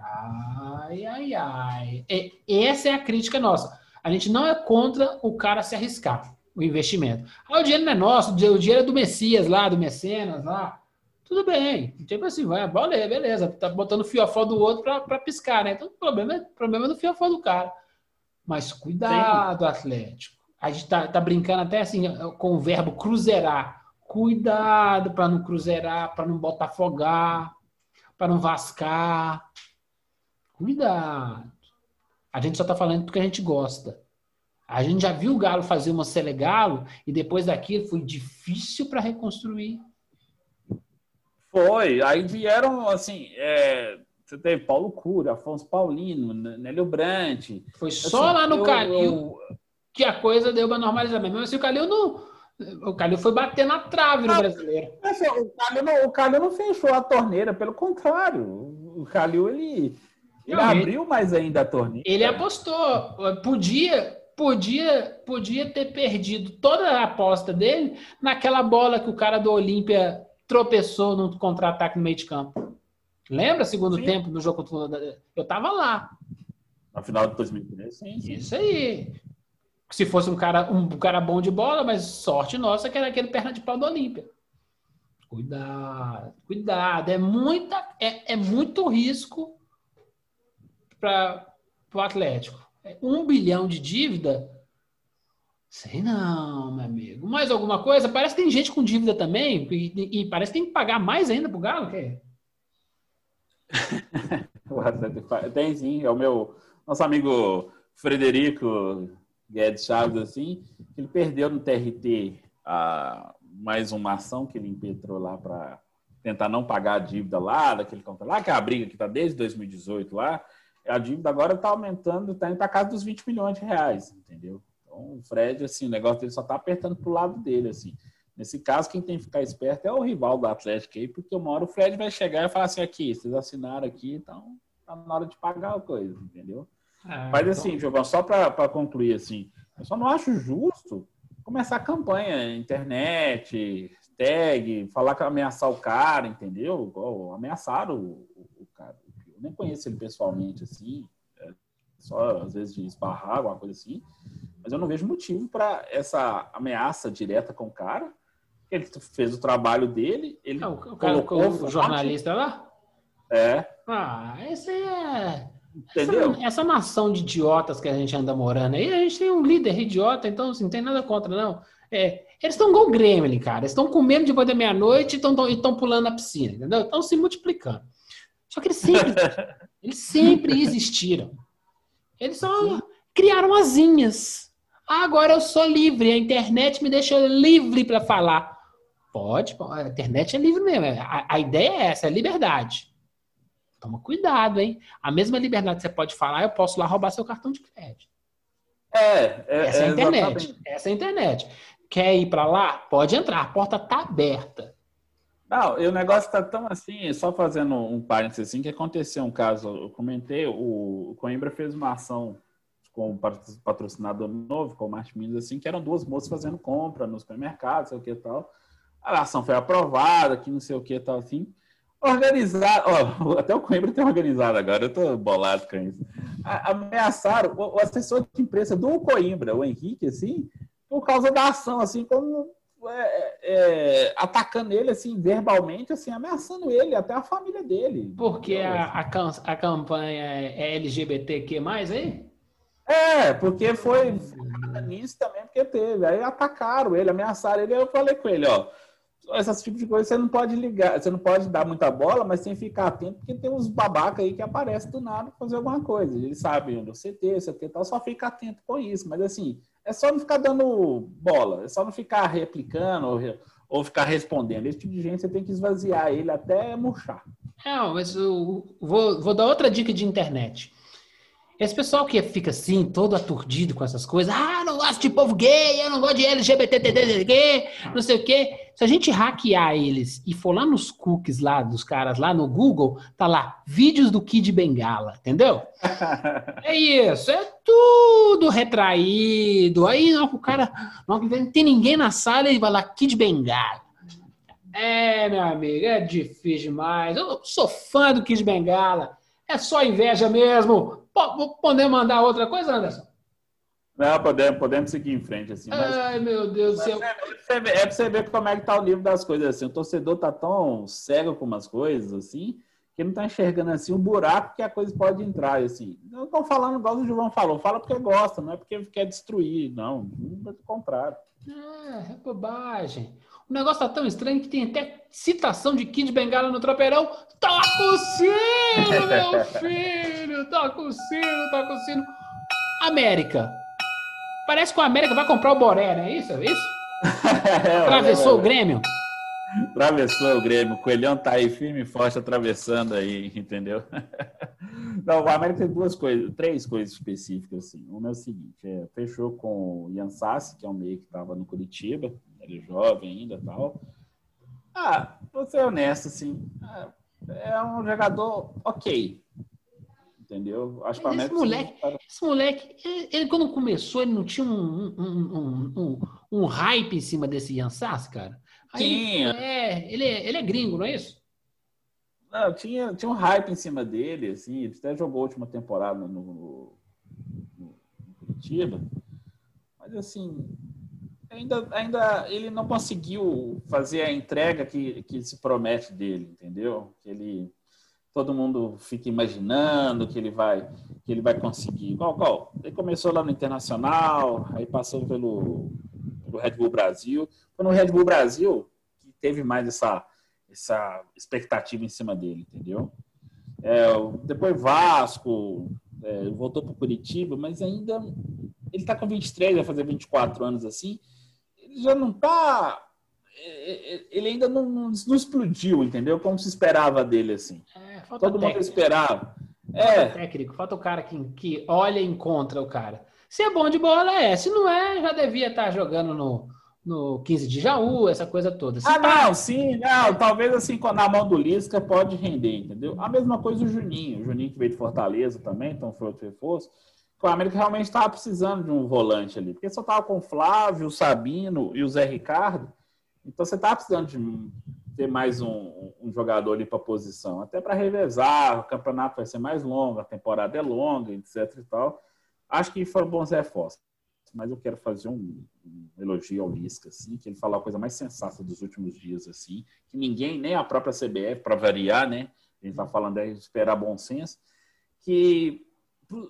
Ai, ai, ai. É, essa é a crítica nossa. A gente não é contra o cara se arriscar, o investimento. Ah, o dinheiro não é nosso, o dinheiro é do Messias lá, do Mecenas lá. Tudo bem. Tipo assim, vai, beleza, beleza. Tá botando o fiofó do outro pra, pra piscar, né? Então o problema é, o problema é do fiofó do cara. Mas cuidado, Atlético. A gente tá, tá brincando até assim com o verbo cruzeirar. Cuidado para não cruzeirar, para não botafogar, para não vascar. Cuidado. A gente só tá falando porque a gente gosta. A gente já viu o Galo fazer uma Selegalo e depois daquilo foi difícil para reconstruir. Foi. Aí vieram, assim, é, você teve Paulo Cura, Afonso Paulino, Nélio Brant. Foi só Assim, lá no eu- Calil eu- que a coisa deu uma normalizamento. Mas assim, o Calil não. O Calil foi bater na trave no brasileiro. O Calil não, o Calil não fechou a torneira, pelo contrário. O Calil, ele, ele Não, ele- abriu mais ainda a torneira. Ele apostou. Podia, podia, podia ter perdido toda a aposta dele naquela bola que o cara do Olímpia tropeçou no contra-ataque no meio de campo. Lembra segundo Sim. tempo no jogo? contra- Eu tava lá. No final de 2013, sim, sim. Isso aí. Se fosse um cara, um cara bom de bola, mas sorte nossa que era aquele perna de pau do Olímpia. Cuidado, cuidado. É, muita, é, é muito risco para o Atlético. É um bilhão de dívida? Sei não, meu amigo. Mais alguma coisa? Parece que tem gente com dívida também. E, e parece que tem que pagar mais ainda Galo. Que é? [LAUGHS] O Atlético fa- Tem sim, é o meu nosso amigo Frederico Guedes Chaves, assim, ele perdeu no TRT a, mais uma ação que ele impetrou lá para tentar não pagar a dívida lá, daquele conta lá, que é a briga que está desde 2018 lá, a dívida agora está aumentando, está indo para casa dos 20 milhões de reais, entendeu? Então, o Fred, assim, o negócio dele só está apertando para o lado dele, assim. Nesse caso, quem tem que ficar esperto é o rival do Atlético aí, porque uma hora o Fred vai chegar e falar assim, aqui, vocês assinaram aqui, então tá na hora de pagar a coisa, entendeu? É, Mas assim, então... Giovanni, só para concluir, assim, eu só não acho justo começar a campanha, internet, tag, falar que ameaçar o cara, entendeu? Igual ameaçaram o, o, cara. Eu nem conheço ele pessoalmente, assim, é só às vezes de esbarrar, alguma coisa assim. Mas eu não vejo motivo para essa ameaça direta com o cara. Ele fez o trabalho dele, ele ah, o, colocou o jornalista lá? É. Ah, esse é Entendeu? Essa, essa, nação de idiotas que a gente anda morando aí, a gente tem um líder idiota, então assim, não tem nada contra, não. É, eles estão igual o Gremlin, cara. Eles estão comendo depois da meia-noite e estão pulando na piscina, entendeu? Estão se multiplicando. Só que eles sempre, [LAUGHS] eles sempre existiram. Eles só criaram asinhas. Ah, agora eu sou livre, a internet me deixa livre para falar. Pode, a internet é livre mesmo. A, a ideia é essa, é liberdade. Toma cuidado, hein? A mesma liberdade que você pode falar, eu posso lá roubar seu cartão de crédito. É, é essa é a é, internet. Exatamente. Essa é a internet. Quer ir para lá? Pode entrar, a porta tá aberta. Não, e o negócio tá tão assim, só fazendo um parênteses assim, que aconteceu um caso, eu comentei, o Coimbra fez uma ação com um patrocinador novo, com o Martin Minas, assim, que eram duas moças fazendo compra no supermercado, sei o que tal. A ação foi aprovada, que não sei o que tal, assim. Organizado, ó, até o Coimbra tem organizado agora, eu tô bolado com isso. Ameaçaram o, assessor de imprensa do Coimbra, o Henrique, assim, por causa da ação, assim, como é, é, atacando ele, assim, verbalmente, assim, ameaçando ele, até a família dele. Porque a, a, a campanha é LGBTQ+, aí? É, porque foi nisso também, porque teve. Aí atacaram ele, ameaçaram ele, eu falei com ele, ó, essas tipos de coisa você não pode ligar, você não pode dar muita bola, mas tem que ficar atento, porque tem uns babaca aí que aparecem do nada fazer alguma coisa. Eles sabem onde você tem, você tem tal, só fica atento com isso. Mas assim, é só não ficar dando bola, é só não ficar replicando ou, ou ficar respondendo. Esse tipo de gente você tem que esvaziar ele até murchar. Não, mas eu vou, vou dar outra dica de internet. Esse pessoal que fica assim, todo aturdido com essas coisas, ah, não gosto de povo gay, eu não gosto de LGBT, não sei o quê. Se a gente hackear eles e for lá nos cookies lá dos caras lá no Google, tá lá, vídeos do Kid Bengala, entendeu? [LAUGHS] é isso, é tudo retraído. Aí não, o cara, não tem ninguém na sala e vai lá, Kid Bengala. É, meu amigo, é difícil demais. Eu sou fã do Kid Bengala. É só inveja mesmo. Podemos mandar outra coisa, Anderson? Não, podemos, podemos seguir em frente, assim. Mas, Ai, meu Deus do céu. É, é, pra você ver como é que tá o livro das coisas, assim. O torcedor tá tão cego com umas coisas, assim, que não tá enxergando, assim, o buraco que a coisa pode entrar, assim. Não tô falando igual o João falou. Fala porque gosta, não é porque quer destruir, não. Pelo contrário. É, é bobagem. O negócio tá tão estranho que tem até citação de Kid Bengala no tropeirão. Toca o sino, meu [LAUGHS] filho! Toca o sino, toca o sino. América. Parece que o América vai comprar o Boré, não é isso? É isso? [LAUGHS] é, Atravessou o Grêmio. Atravessou o Grêmio. O Coelhão tá aí firme e forte atravessando aí, entendeu? [LAUGHS] Não, o América tem duas coisas, três coisas específicas, assim. Uma é o seguinte, é, fechou com o Ian Sassi, que é um meio que estava no Curitiba, ele é jovem ainda tal. Ah, vou ser honesto, assim, é, é um jogador ok. Entendeu? Acho que esse moleque, esse moleque, ele, ele, quando começou, ele não tinha um, um, um, um hype em cima desse Ian Sass, cara? Tinha. É, ele, é, ele é gringo, não é isso? Não, tinha, tinha um hype em cima dele, assim, ele até jogou a última temporada no, no, no Curitiba. Mas assim, ainda, ainda ele não conseguiu fazer a entrega que, que se promete dele, entendeu? Que ele todo mundo fica imaginando que ele vai que ele vai conseguir. Qual, qual? Ele começou lá no Internacional, aí passou pelo, pelo Red Bull Brasil. Foi no Red Bull Brasil que teve mais essa essa expectativa em cima dele, entendeu? É, depois Vasco, é, voltou para Curitiba, mas ainda ele está com 23, vai fazer 24 anos assim já não está. ele ainda não, não, não, explodiu, entendeu? Como se esperava dele, assim. É, Todo técnico. mundo esperava. É. técnico, falta o cara que, que olha e encontra o cara. Se é bom de bola, é. Se não é, já devia estar jogando no, no 15 de Jaú, essa coisa toda. Se ah, tá... não, sim, não. Talvez assim, na mão do Lisca pode render, entendeu? A mesma coisa o Juninho. O Juninho que veio de Fortaleza também, então foi outro reforço. O América realmente estava precisando de um volante ali, porque só estava com o Flávio, o Sabino e o Zé Ricardo. Então você estava precisando de ter mais um, um jogador ali para posição, até para revezar. O campeonato vai ser mais longo, a temporada é longa, etc. E tal. Acho que foram bons reforços. Mas eu quero fazer um, um elogio ao Lisca, assim, que ele falou a coisa mais sensata dos últimos dias, assim, que ninguém, nem a própria CBF, para variar, né? A gente está falando aí de esperar bom senso, que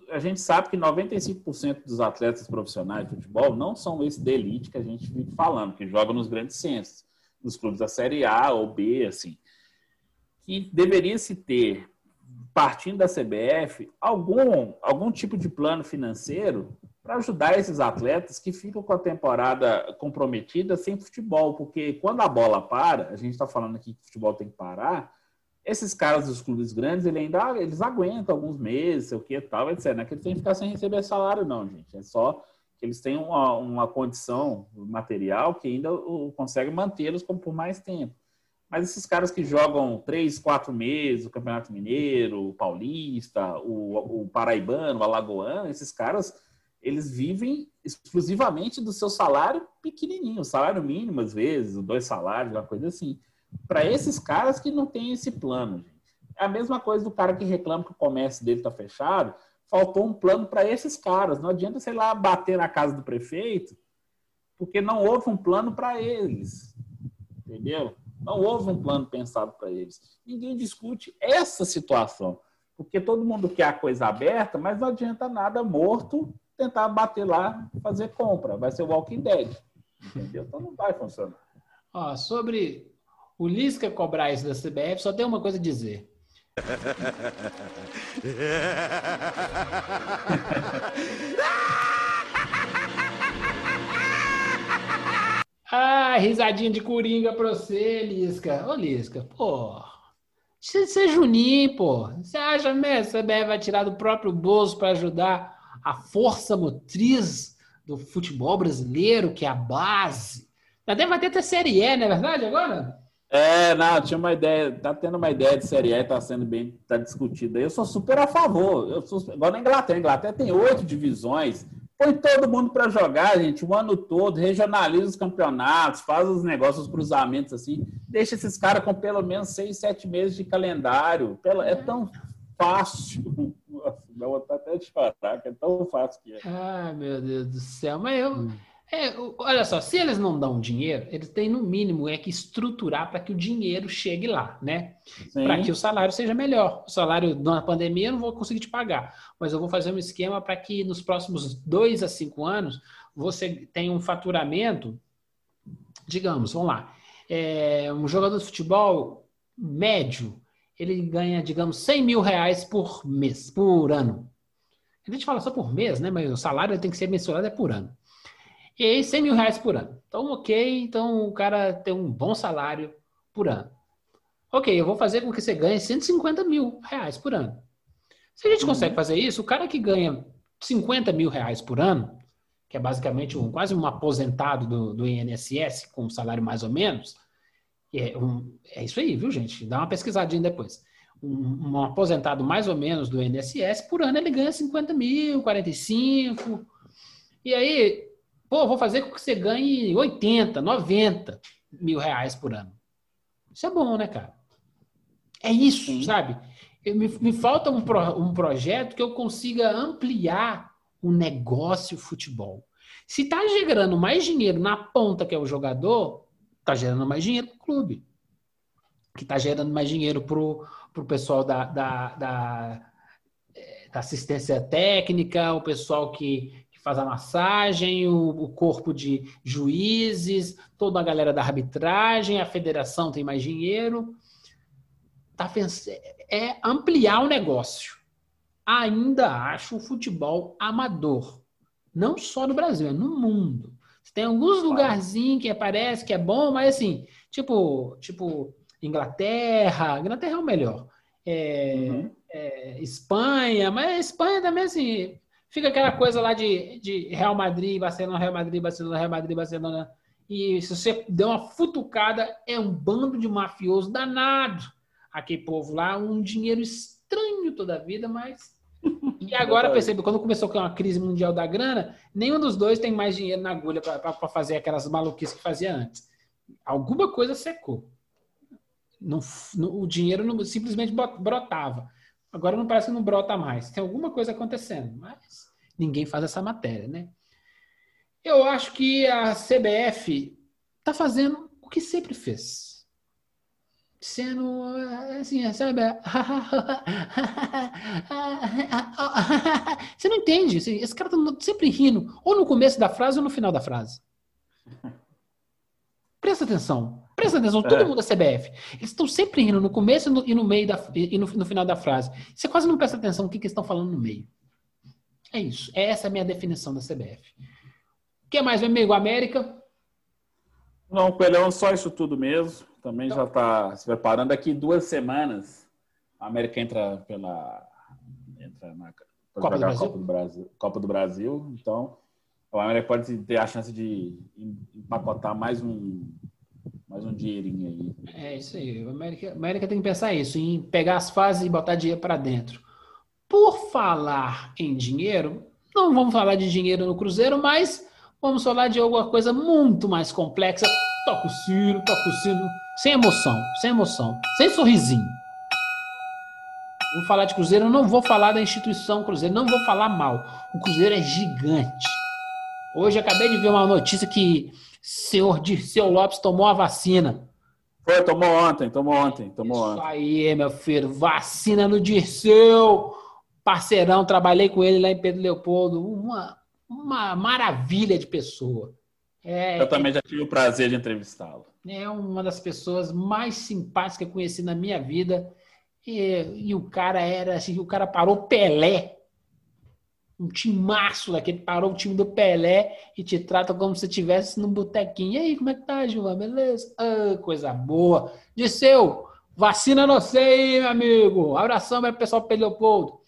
a gente sabe que 95% dos atletas profissionais de futebol não são esse de elite que a gente vive falando, que jogam nos grandes centros, nos clubes da Série A ou B, assim. Que deveria se ter, partindo da CBF, algum, algum tipo de plano financeiro para ajudar esses atletas que ficam com a temporada comprometida sem futebol, porque quando a bola para, a gente está falando aqui que o futebol tem que parar, esses caras dos clubes grandes, ele ainda, eles aguentam alguns meses, sei o que tal, etc. Não é que eles têm que ficar sem receber salário, não, gente. É só que eles têm uma, uma condição material que ainda consegue mantê-los por mais tempo. Mas esses caras que jogam três, quatro meses, o Campeonato Mineiro, o Paulista, o, o Paraibano, o Alagoano, esses caras, eles vivem exclusivamente do seu salário pequenininho, salário mínimo às vezes, dois salários, uma coisa assim para esses caras que não tem esse plano, gente. É a mesma coisa do cara que reclama que o comércio dele está fechado. Faltou um plano para esses caras. Não adianta, sei lá, bater na casa do prefeito, porque não houve um plano para eles. Entendeu? Não houve um plano pensado para eles. Ninguém discute essa situação, porque todo mundo quer a coisa aberta, mas não adianta nada morto tentar bater lá fazer compra. Vai ser o Walking Dead. Entendeu? Então não vai funcionar. Ó, sobre o Lisca cobrar isso da CBF só tem uma coisa a dizer. [LAUGHS] ah, risadinha de coringa pra você, Lisca. Ô, Lisca, pô. Você é Juninho, pô. Você acha mesmo que a CBF vai tirar do próprio bolso para ajudar a força motriz do futebol brasileiro, que é a base? Até vai ter até Série E, não é verdade, agora? É, não, tinha uma ideia, tá tendo uma ideia de Série A, tá sendo bem, tá discutida. Eu sou super a favor. Eu sou, igual na Inglaterra, a Inglaterra tem oito divisões. Põe todo mundo para jogar, gente, o ano todo, regionaliza os campeonatos, faz os negócios, os cruzamentos assim. Deixa esses caras com pelo menos seis, sete meses de calendário. É tão fácil. [LAUGHS] Nossa, dá vontade até de chorar, que é tão fácil que é. Ai, meu Deus do céu, mas eu. Hum. É, olha só, se eles não dão dinheiro, eles têm no mínimo é que estruturar para que o dinheiro chegue lá, né? Para que o salário seja melhor. O salário na pandemia eu não vou conseguir te pagar, mas eu vou fazer um esquema para que nos próximos dois a cinco anos você tenha um faturamento, digamos, vamos lá, é, um jogador de futebol médio, ele ganha, digamos, 100 mil reais por mês, por ano. A gente fala só por mês, né? Mas o salário tem que ser mensurado é por ano. E aí, 100 mil reais por ano. Então, ok, então o cara tem um bom salário por ano. Ok, eu vou fazer com que você ganhe 150 mil reais por ano. Se a gente uhum. consegue fazer isso, o cara que ganha 50 mil reais por ano, que é basicamente um, quase um aposentado do, do INSS, com um salário mais ou menos, é, um, é isso aí, viu, gente? Dá uma pesquisadinha depois. Um, um, aposentado mais ou menos do INSS, por ano ele ganha 50 mil, 45. E aí, Pô, vou fazer com que você ganhe 80, 90 mil reais por ano. Isso é bom, né, cara? É isso, sabe? Me, me falta um, pro, um projeto que eu consiga ampliar o negócio futebol. Se está gerando mais dinheiro na ponta, que é o jogador, está gerando mais dinheiro para o clube. Que está gerando mais dinheiro para o pessoal da, da, da, eh, da, assistência técnica, o pessoal que, faz a massagem, o, o, corpo de juízes, toda a galera da arbitragem, a federação tem mais dinheiro. Tá, é ampliar o negócio. Ainda acho o futebol amador. Não só no Brasil, é no mundo. Tem alguns lugarzinhos que aparece que é bom, mas assim, tipo, tipo Inglaterra, Inglaterra é o melhor. É, uhum. é, Espanha, mas Espanha também assim, fica aquela coisa lá de, de Real Madrid, Barcelona, Real Madrid, Barcelona, Real Madrid, Barcelona. E se você der uma futucada, é um bando de mafioso danado. Aquele povo lá, um dinheiro estranho toda a vida, mas e [LAUGHS] agora percebe, quando começou com a crise mundial da grana, nenhum dos dois tem mais dinheiro na agulha para fazer aquelas maluquices que fazia antes. Alguma coisa secou. Não, não, o dinheiro não, simplesmente brotava. Agora não parece que não brota mais. Tem alguma coisa acontecendo, mas ninguém faz essa matéria, né? Eu acho que a CBF está fazendo o que sempre fez sendo assim, sabe? [LAUGHS] Você não entende. Assim, esse cara tá sempre rindo, ou no começo da frase ou no final da frase. Presta atenção. Presta atenção, todo é. mundo é CBF. Eles estão sempre rindo no começo e no meio da, e no, no final da frase. Você quase não presta atenção no que, que eles estão falando no meio. É isso. Essa é a minha definição da CBF. O que mais, meu amigo? América? Não, Pelhão, só isso tudo mesmo também então, já está se preparando. Daqui duas semanas, a América entra pela entra na Copa do? Copa do Brasil. Copa do Brasil. Então, a América pode ter a chance de empacotar mais um mais um dinheirinho aí. É isso aí. A América, a América tem que pensar isso, em pegar as fases e botar dinheiro para dentro. Por falar em dinheiro, não vamos falar de dinheiro no Cruzeiro, mas vamos falar de alguma coisa muito mais complexa. Toca o sino, toca o sino sem emoção, sem emoção, sem sorrisinho. Vou falar de Cruzeiro, não vou falar da instituição Cruzeiro, não vou falar mal. O Cruzeiro é gigante. Hoje acabei de ver uma notícia que senhor Dirceu Lopes tomou a vacina. Foi, tomou ontem, tomou ontem, tomou Isso ontem. aí, meu filho, vacina no Dirceu. Parceirão, trabalhei com ele lá em Pedro Leopoldo. Uma, uma maravilha de pessoa. É, eu também já tive o prazer de entrevistá-lo. É uma das pessoas mais simpáticas que eu conheci na minha vida. E, e o cara era assim, o cara parou Pelé. Um timaço daquele, parou o time do Pelé e te trata como se estivesse num botequinho. E aí, como é que tá, João? Beleza? Ah, coisa boa. Disseu, vacina não sei, meu amigo. Abração para o pessoal do.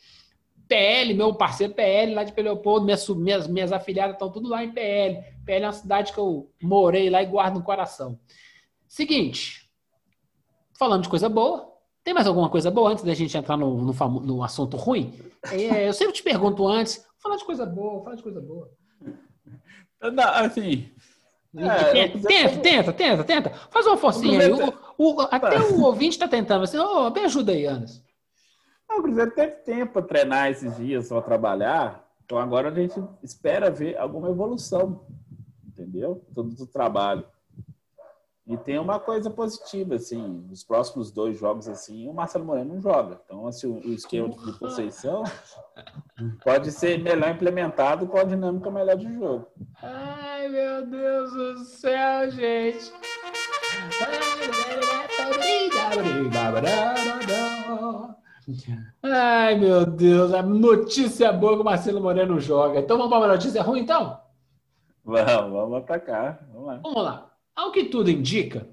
PL, meu parceiro PL lá de Leopoldo, minhas, minhas, minhas afiliadas estão tudo lá em PL. PL é uma cidade que eu morei lá e guardo no coração. Seguinte, falando de coisa boa, tem mais alguma coisa boa antes da gente entrar no, no, no assunto ruim? É, eu sempre te pergunto antes, falar de coisa boa, falar de coisa boa. Não, assim. É, tenta, tenta, tenta, tenta, tenta. Faz uma forcinha aí. O, o, até o ouvinte está tentando. Assim, oh, me ajuda aí, Anderson. O Cruzeiro teve tempo para treinar esses dias, para trabalhar. Então agora a gente espera ver alguma evolução, entendeu? Todo o trabalho. E tem uma coisa positiva, assim, nos próximos dois jogos, assim, o Marcelo Moreno não joga. Então, assim, o esquema de Conceição [LAUGHS] pode ser melhor implementado com a dinâmica melhor de jogo. Ai, meu Deus do céu, gente. Ai, meu Deus, a notícia boa que o Marcelo Moreno joga. Então vamos para uma notícia ruim, então? Vamos, vamos atacar. Vamos lá. Vamos lá. Ao que tudo indica,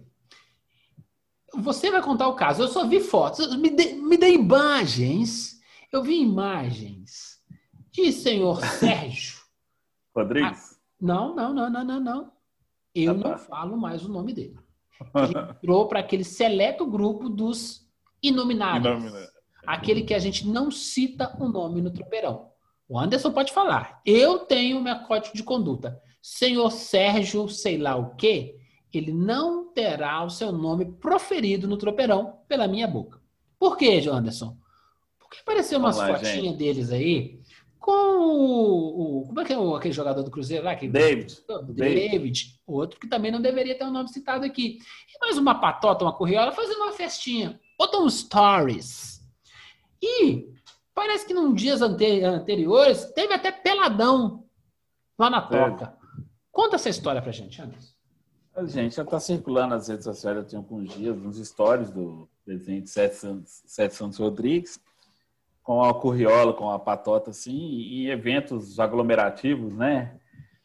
você vai contar o caso. Eu só vi fotos, me dê, me dê imagens. Eu vi imagens de senhor [LAUGHS] Sérgio. Rodrigues? Ah, não, não, não, não, não, não. Eu tá. não falo mais o nome dele. Ele [LAUGHS] entrou para aquele seleto grupo dos inomináveis. Aquele que a gente não cita o nome no tropeirão. O Anderson pode falar. Eu tenho meu código de conduta. Senhor Sérgio, sei lá o quê, ele não terá o seu nome proferido no tropeirão pela minha boca. Por quê, Anderson? Porque apareceu umas fotinhas deles aí com o, o, Como é que é o, aquele jogador do Cruzeiro lá? Que, David. David. David. Outro que também não deveria ter o um nome citado aqui. E mais uma patota, uma corriola, fazendo uma festinha. Botou um stories. E parece que num dias ante, anteriores teve até peladão lá na toca. É. Conta essa história pra gente, Anderson. Gente, já está circulando nas redes sociais, eu tenho alguns dias, nos stories do presidente Sete Santos, Sete Santos Rodrigues, com a Curriola, com a Patota, assim, e eventos aglomerativos, né?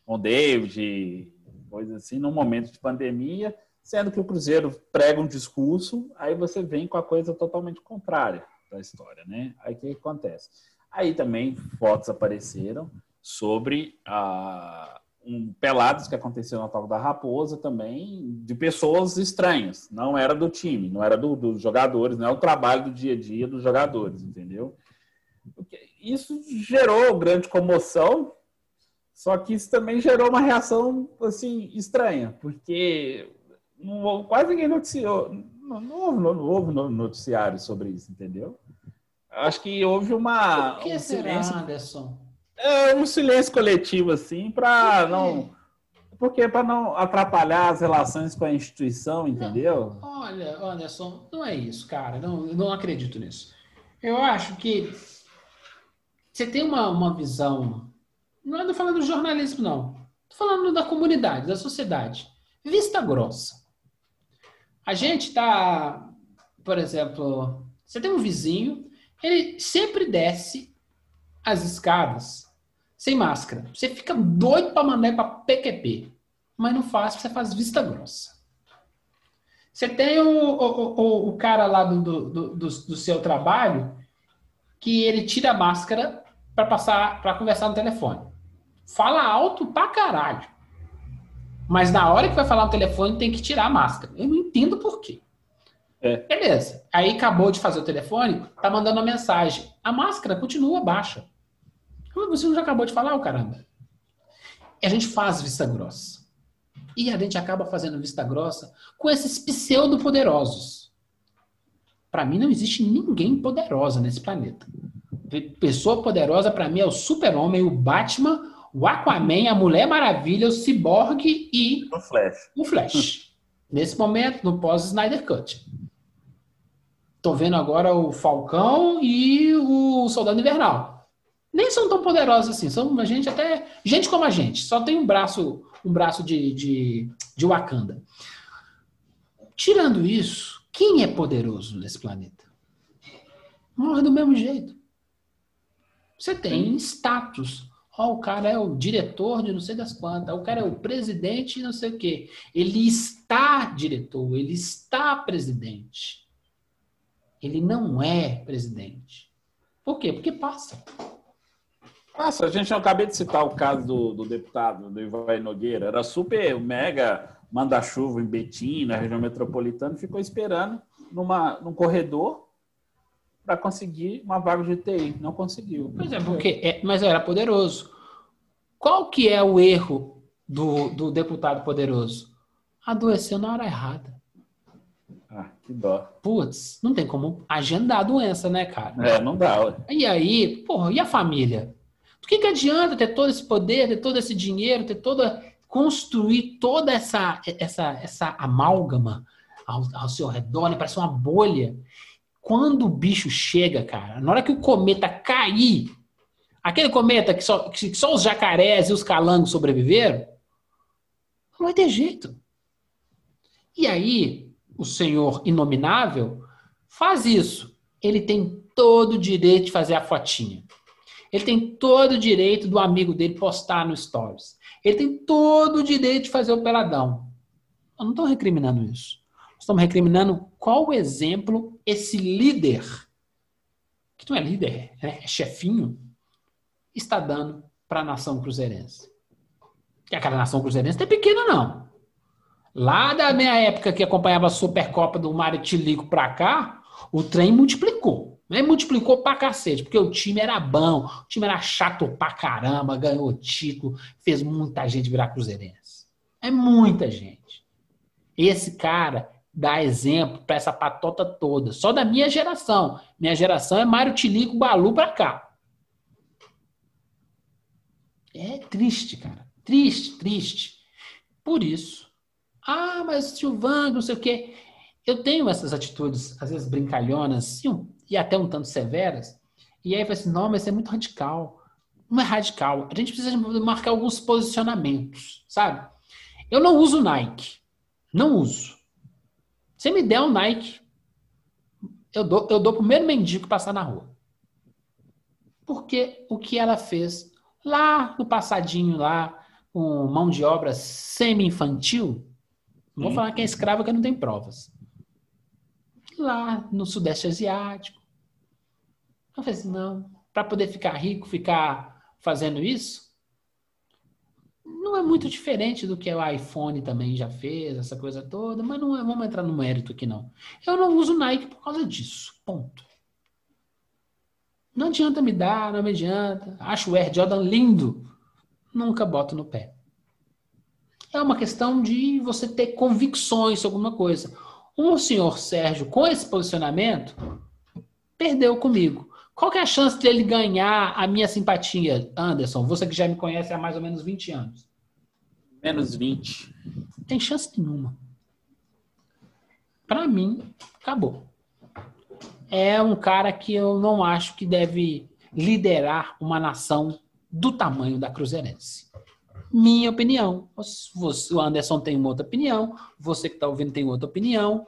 Com David, coisa assim, num momento de pandemia, sendo que o Cruzeiro prega um discurso, aí você vem com a coisa totalmente contrária da história, né? Aí o que acontece? Aí também fotos apareceram sobre a, um pelados que aconteceu na Toca da Raposa também, de pessoas estranhas. Não era do time, não era do, dos jogadores, não é o trabalho do dia a dia dos jogadores, entendeu? Isso gerou grande comoção, só que isso também gerou uma reação assim estranha, porque não, quase ninguém noticiou, não, não, houve, não noticiário sobre isso, entendeu? Acho que houve uma. Por que um será, silêncio, Anderson? É um silêncio coletivo, assim, para não. Porque para não atrapalhar as relações com a instituição, entendeu? Não, olha, Anderson, não é isso, cara. Não, não acredito nisso. Eu acho que você tem uma, uma visão. Não estou falando do jornalismo, não. Estou falando da comunidade, da sociedade. Vista grossa. A gente está, por exemplo, você tem um vizinho, ele sempre desce as escadas sem máscara. Você fica doido para mandar para PQP, mas não faz, você faz vista grossa. Você tem o, o, o, o cara lá do, do, do, do, seu trabalho que ele tira a máscara para passar para conversar no telefone. Fala alto pra caralho. Mas na hora que vai falar no telefone tem que tirar a máscara. Eu não entendo por quê. É. Beleza. Aí acabou de fazer o telefone, tá mandando uma mensagem. A máscara continua baixa. Você não já acabou de falar, o caramba? E a gente faz vista grossa. E a gente acaba fazendo vista grossa com esses pseudo-poderosos. Para mim, não existe ninguém poderosa nesse planeta. Pessoa poderosa, para mim, é o Super-Homem, o Batman, o Aquaman, a Mulher Maravilha, o Cyborg e. O Flash. O Flash. [LAUGHS] Nesse momento, no pós-Snyder Cut. Tô vendo agora o Falcão e o Soldado Invernal nem são tão poderosos assim. São uma gente até. Gente como a gente. Só tem um braço, um braço de, de, de Wakanda. Tirando isso, quem é poderoso nesse planeta? Morre do mesmo jeito. Você tem status. Oh, o cara é o diretor de não sei das quantas, o cara é o presidente de não sei o quê. Ele está diretor, ele está presidente. Ele não é presidente. Por quê? Porque passa. Nossa, a gente acabei de citar o caso do, do deputado, do Ivan Nogueira. Era super mega manda-chuva em Betim, na região metropolitana, ficou esperando numa, num corredor para conseguir uma vaga de TI. Não conseguiu. Pois é, porque é, mas era poderoso. Qual que é o erro do, do deputado poderoso? Adoeceu na hora errada. Ah, que dó. Putz, não tem como agendar a doença, né, cara? É, não dá. Ué. E aí, porra, e a família? Do que, que adianta ter todo esse poder, ter todo esse dinheiro, ter toda. construir toda essa, essa, essa amálgama ao, ao seu redor, né? parece uma bolha. Quando o bicho chega, cara, na hora que o cometa cair, aquele cometa que só, que só os jacarés e os calangos sobreviveram, não vai ter jeito. E aí, o senhor inominável faz isso. Ele tem todo o direito de fazer a fotinha. Ele tem todo o direito do amigo dele postar no Stories. Ele tem todo o direito de fazer o peladão. Eu não estou recriminando isso. Estamos recriminando qual exemplo esse líder, que não é líder, é chefinho, está dando para a nação cruzeirense. Que aquela nação cruzeirense não é pequena, não. Lá da minha época que acompanhava a Supercopa do Mário Tilico para cá, o trem multiplicou. Aí multiplicou pra cacete, porque o time era bom, o time era chato pra caramba, ganhou título, fez muita gente virar cruzeirense. É muita gente. Esse cara dá exemplo para essa patota toda, só da minha geração. Minha geração é Mário Tilico Balu pra cá. É triste, cara. Triste, triste. Por isso. Ah, mas Silvano, não sei o quê. Eu tenho essas atitudes, às vezes brincalhonas, sim, e até um tanto severas. E aí vai assim, não, mas é muito radical. Não é radical. A gente precisa marcar alguns posicionamentos, sabe? Eu não uso Nike. Não uso. Se me der um Nike, eu dou, eu dou pro primeiro mendigo passar na rua. Porque o que ela fez lá no passadinho, lá com mão de obra semi-infantil, não vou falar que é escrava que não tem provas. Lá no Sudeste Asiático. Eu falei assim, não, para poder ficar rico, ficar fazendo isso, não é muito diferente do que o iPhone também já fez, essa coisa toda, mas não é, vamos entrar no mérito aqui não. Eu não uso Nike por causa disso, ponto. Não adianta me dar, não me adianta. Acho o Air Jordan lindo, nunca boto no pé. É uma questão de você ter convicções sobre alguma coisa. O senhor Sérgio, com esse posicionamento, perdeu comigo. Qual que é a chance dele ganhar a minha simpatia, Anderson? Você que já me conhece há mais ou menos 20 anos. Menos 20. Tem chance nenhuma. Para mim, acabou. É um cara que eu não acho que deve liderar uma nação do tamanho da Cruzeirense. Minha opinião. Você, o Anderson tem uma outra opinião, você que está ouvindo tem outra opinião.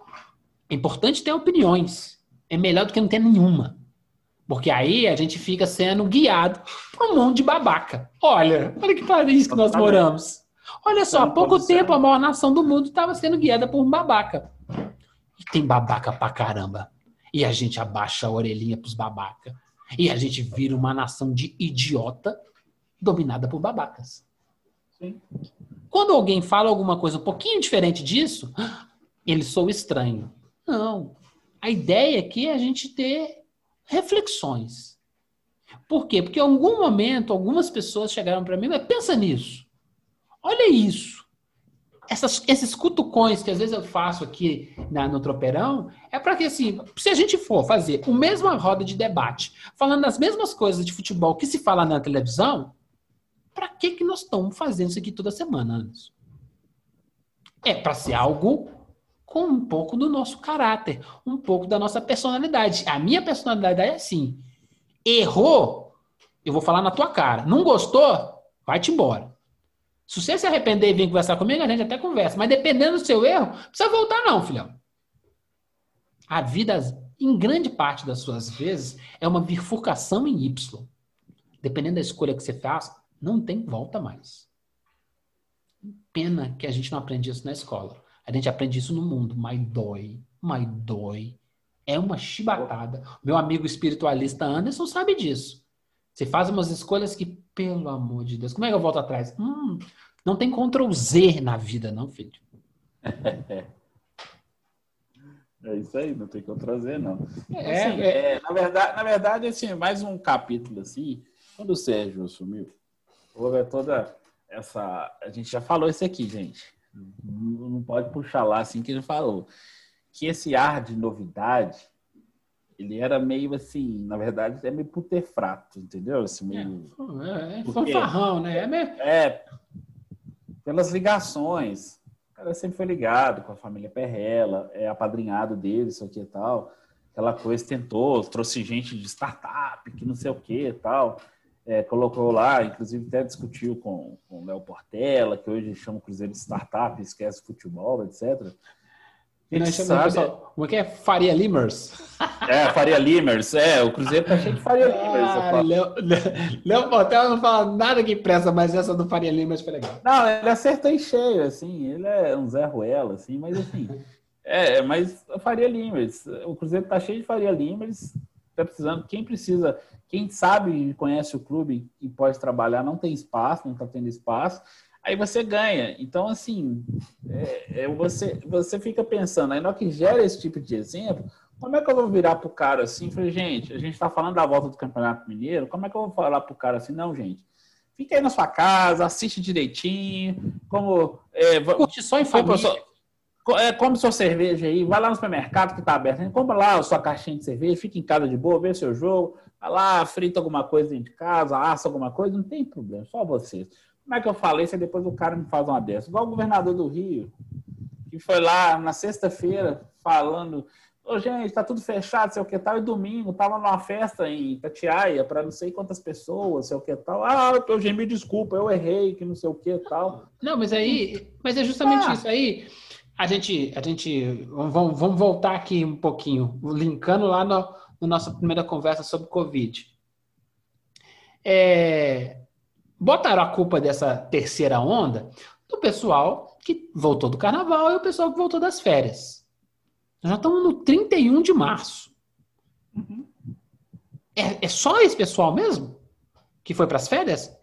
É importante ter opiniões. É melhor do que não ter nenhuma. Porque aí a gente fica sendo guiado por um monte de babaca. Olha, olha que país que nós moramos. Olha só, há pouco tempo a maior nação do mundo estava sendo guiada por um babaca. E tem babaca pra caramba. E a gente abaixa a orelhinha pros babaca. E a gente vira uma nação de idiota dominada por babacas. Sim. Quando alguém fala alguma coisa um pouquinho diferente disso, ele sou estranho. Não. A ideia aqui é a gente ter reflexões. Por quê? Porque em algum momento algumas pessoas chegaram para mim, mas pensa nisso. Olha isso. Essas, esses cutucões que às vezes eu faço aqui na, no Tropeirão é para que, assim, se a gente for fazer a mesma roda de debate, falando as mesmas coisas de futebol que se fala na televisão, para que, que nós estamos fazendo isso aqui toda semana, Anderson? É para ser algo com um pouco do nosso caráter, um pouco da nossa personalidade. A minha personalidade é assim: errou, eu vou falar na tua cara. Não gostou? Vai-te embora. Se você se arrepender e vir conversar comigo, a gente até conversa. Mas dependendo do seu erro, precisa voltar, não, filhão. A vida, em grande parte das suas vezes, é uma bifurcação em Y. Dependendo da escolha que você faz, não tem volta mais. Pena que a gente não aprende isso na escola. A gente aprende isso no mundo, mas dói, mas dói. É uma chibatada. Meu amigo espiritualista Anderson sabe disso. Você faz umas escolhas que, pelo amor de Deus, como é que eu volto atrás? Hum, não tem Ctrl Z na vida, não, filho. [LAUGHS] É isso aí, não tem Ctrl Z, não. É, assim, é, é, na verdade, na verdade, assim, mais um capítulo assim, quando o Sérgio assumiu, houve toda essa. A gente já falou isso aqui, gente. Não pode puxar lá assim que ele falou. Que esse ar de novidade, ele era meio assim, na verdade, é meio putefrato, entendeu? Assim, meio... É, é fanfarrão, né? É, meio... é, pelas ligações. O cara sempre foi ligado com a família Perrela, é apadrinhado dele, isso aqui e tal. Aquela coisa, tentou, trouxe gente de startup, que não sei o que e tal é, colocou lá, inclusive até discutiu com, com o Léo Portela, que hoje chama o Cruzeiro de Startup, esquece futebol, etc. A gente sabe... Pessoal, como é que é? Faria Limers? É, Faria Limers. É, o Cruzeiro tá cheio de Faria Limers. Ah, Léo, Léo Portela não fala nada que presta, mas essa do Faria Limers foi legal. Não, ele acertou em cheio, assim. Ele é um Zé Ruela, assim, mas assim... É, mas Faria Limers. O Cruzeiro tá cheio de Faria Limers. Tá precisando... Quem precisa quem sabe e conhece o clube e pode trabalhar não tem espaço, não está tendo espaço, aí você ganha. Então, assim, é, é, você, você fica pensando, aí na que gera esse tipo de exemplo, como é que eu vou virar pro cara assim? Falei, gente, a gente está falando da volta do Campeonato Mineiro, como é que eu vou falar pro cara assim? Não, gente, fica aí na sua casa, assiste direitinho, como... É, Curte só em família. É, come sua cerveja aí, vai lá no supermercado que está aberto, compra lá a sua caixinha de cerveja, fica em casa de boa, vê seu jogo, vai lá, frita alguma coisa dentro de casa, assa alguma coisa, não tem problema, só vocês. Como é que eu falei? Aí depois o cara me faz uma dessa. Igual o governador do Rio, que foi lá na sexta-feira falando, ô gente, tá tudo fechado, sei o que tal, e domingo tava numa festa em Tatiaia para não sei quantas pessoas, sei o que tal. Ah, eu me desculpa, eu errei, que não sei o que tal. Não, mas aí, mas é justamente ah. isso aí a gente, a gente vamos, vamos voltar aqui um pouquinho, linkando lá no, no nossa primeira conversa sobre Covid. É, botaram a culpa dessa terceira onda do pessoal que voltou do carnaval e o pessoal que voltou das férias. Nós já estamos no 31 de março. Uhum. É, é só esse pessoal mesmo que foi para as férias?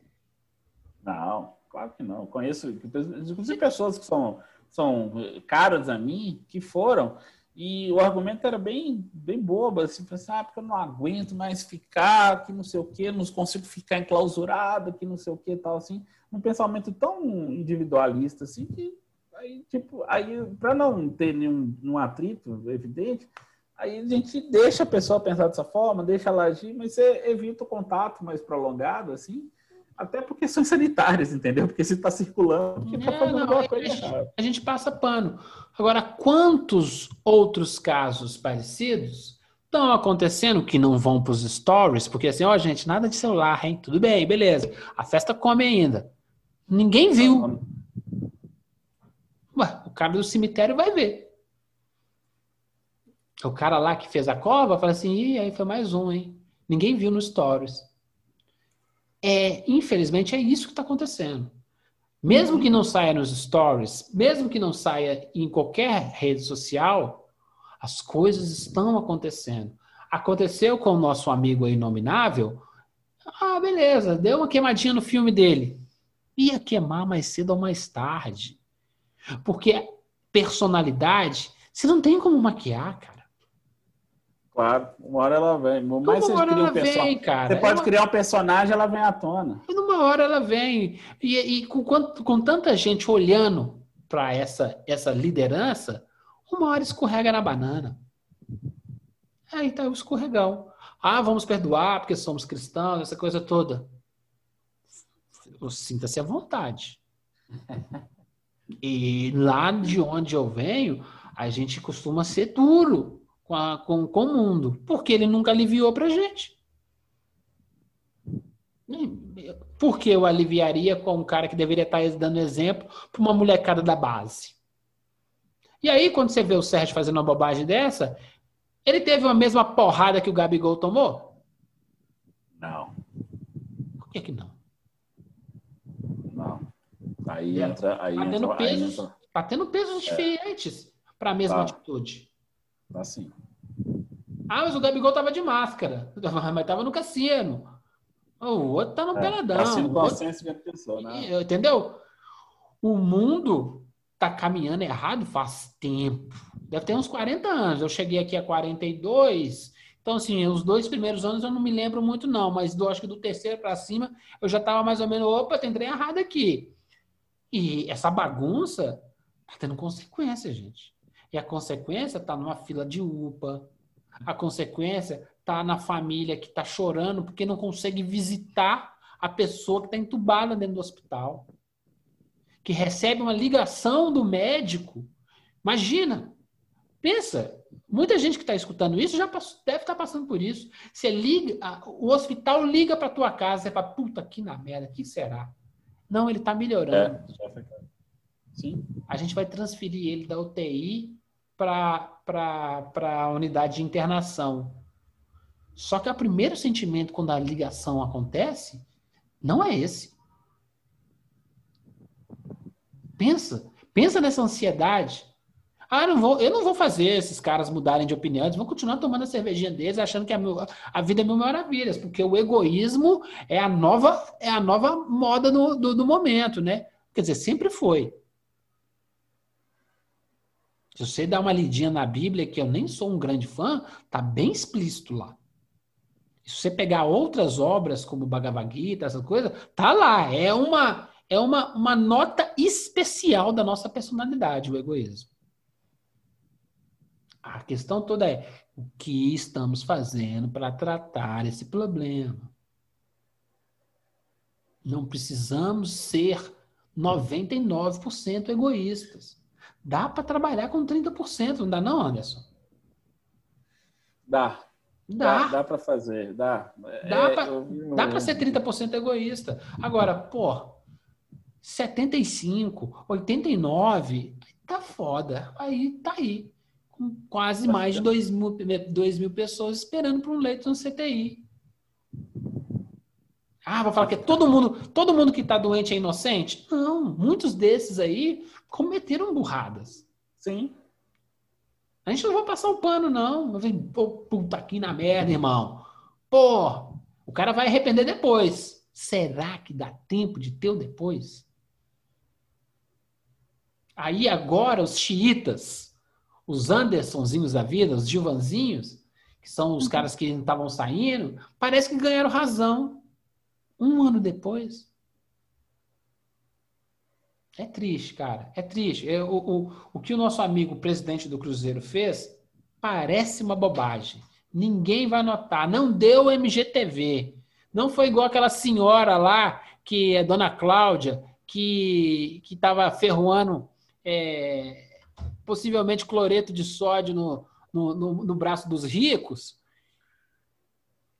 Não, claro que não. Conheço, inclusive, pessoas que são, são caras a mim que foram e o argumento era bem, bem bobo, assim, assim, ah, porque eu não aguento mais ficar, que não sei o quê, não consigo ficar enclausurado, que não sei o quê, tal, assim, um pensamento tão individualista, assim, que aí, tipo, aí, para não ter nenhum, nenhum atrito evidente, aí a gente deixa a pessoa pensar dessa forma, deixa ela agir, mas você evita o contato mais prolongado, assim, até por questões sanitárias, entendeu? Porque se está circulando, porque está é, fazendo alguma coisa a gente, a gente passa pano. Agora, quantos outros casos parecidos estão acontecendo que não vão para os stories? Porque assim, ó, gente, nada de celular, hein? Tudo bem, beleza. A festa come ainda. Ninguém viu. Ué, o cara do cemitério vai ver. O cara lá que fez a cova fala assim, e aí foi mais um, hein? Ninguém viu no stories. É, infelizmente, é isso que está acontecendo. Mesmo que não saia nos stories, mesmo que não saia em qualquer rede social, as coisas estão acontecendo. Aconteceu com o nosso amigo aí inominável. Ah, beleza, deu uma queimadinha no filme dele. Ia queimar mais cedo ou mais tarde. Porque personalidade, você não tem como maquiar, cara. Claro, uma hora ela vem. Mais uma hora ela um vem, cara. Você pode criar um personagem, ela vem à tona. E numa hora ela vem. E, e com, com tanta gente olhando para essa, essa liderança, uma hora escorrega na banana. Aí tá o escorregão. Ah, vamos perdoar porque somos cristãos, essa coisa toda. Sinta-se à vontade. E lá de onde eu venho, a gente costuma ser duro com, a, com, com o mundo, porque ele nunca aliviou para a gente. Por que eu aliviaria com um cara que deveria estar dando exemplo para uma molecada da base? E aí, quando você vê o Sérgio fazendo uma bobagem dessa, ele teve a mesma porrada que o Gabigol tomou? Não. Por que, que não? Não. Aí entra. Aí tá entra, pesos, entra... tá tendo pesos é. diferentes para a mesma tá. atitude. Tá sim. Ah, mas o Gabigol tava de máscara. [LAUGHS] Mas tava no cassino. O outro tá no é, peladão. Cassino com outro... pessoa, né? Entendeu? O mundo tá caminhando errado faz tempo. Deve ter uns 40 anos. Eu cheguei aqui a 42. Então, assim, os dois primeiros anos eu não me lembro muito, não. Mas do, acho que do terceiro para cima, eu já tava mais ou menos, opa, tem trem errado aqui. E essa bagunça tá tendo consequência, gente. E a consequência está numa fila de UPA. A consequência está na família que está chorando porque não consegue visitar a pessoa que está entubada dentro do hospital. Que recebe uma ligação do médico. Imagina, pensa, muita gente que está escutando isso já deve estar tá passando por isso. Você liga, o hospital liga para tua casa, você fala, puta que na merda, que será? Não, ele está melhorando. É, Sim. A gente vai transferir ele da UTI para a unidade de internação. Só que o primeiro sentimento quando a ligação acontece não é esse. Pensa, pensa nessa ansiedade. Ah, não vou, eu não vou fazer esses caras mudarem de opinião, eles vão continuar tomando a cervejinha deles, achando que a, meu, a vida é mil maravilhas, porque o egoísmo é a nova, é a nova moda do, do, do momento, né? Quer dizer, sempre foi. Se você dá uma lidinha na Bíblia, que eu nem sou um grande fã, tá bem explícito lá. Se você pegar outras obras, como Bhagavad Gita, essa coisa, tá lá. É uma, é uma, uma nota especial da nossa personalidade, o egoísmo. A questão toda é o que estamos fazendo para tratar esse problema. Não precisamos ser 99% egoístas. Dá para trabalhar com 30%, não dá não, Anderson? Dá. Dá. Dá, dá para fazer, dá. Dá é, para ser 30% egoísta. Agora, pô, 75, 89, tá foda. Aí tá aí. Com quase mais de 2 mil, 2 mil pessoas esperando por um leito no CTI. Ah, vou falar que todo mundo, todo mundo que está doente é inocente? Não, muitos desses aí cometeram burradas. Sim. A gente não vai passar o pano, não. Pô, puta aqui na merda, irmão. Pô, o cara vai arrepender depois. Será que dá tempo de ter o depois? Aí agora os xiitas, os Andersonzinhos da vida, os Gilvanzinhos, que são os uhum. caras que não estavam saindo, parece que ganharam razão. Um ano depois. É triste, cara. É triste. É, o, o, o que o nosso amigo presidente do Cruzeiro fez parece uma bobagem. Ninguém vai notar. Não deu MGTV. Não foi igual aquela senhora lá, que é Dona Cláudia, que estava ferroando é, possivelmente cloreto de sódio no, no, no, no braço dos ricos.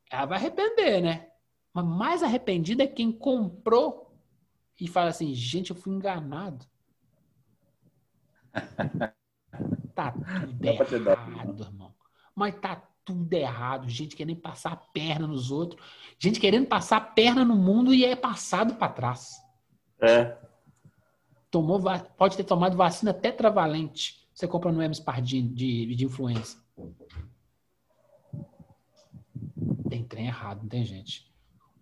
Ela vai arrepender, né? Mas mais arrependido é quem comprou e fala assim: gente, eu fui enganado. [LAUGHS] tá tudo errado, irmão. Mas tá tudo errado. Gente querendo passar a perna nos outros. Gente querendo passar a perna no mundo e é passado para trás. É. Tomou, pode ter tomado vacina tetravalente. Você compra no Hermes Pardini de, de influência. Tem trem errado, não tem gente.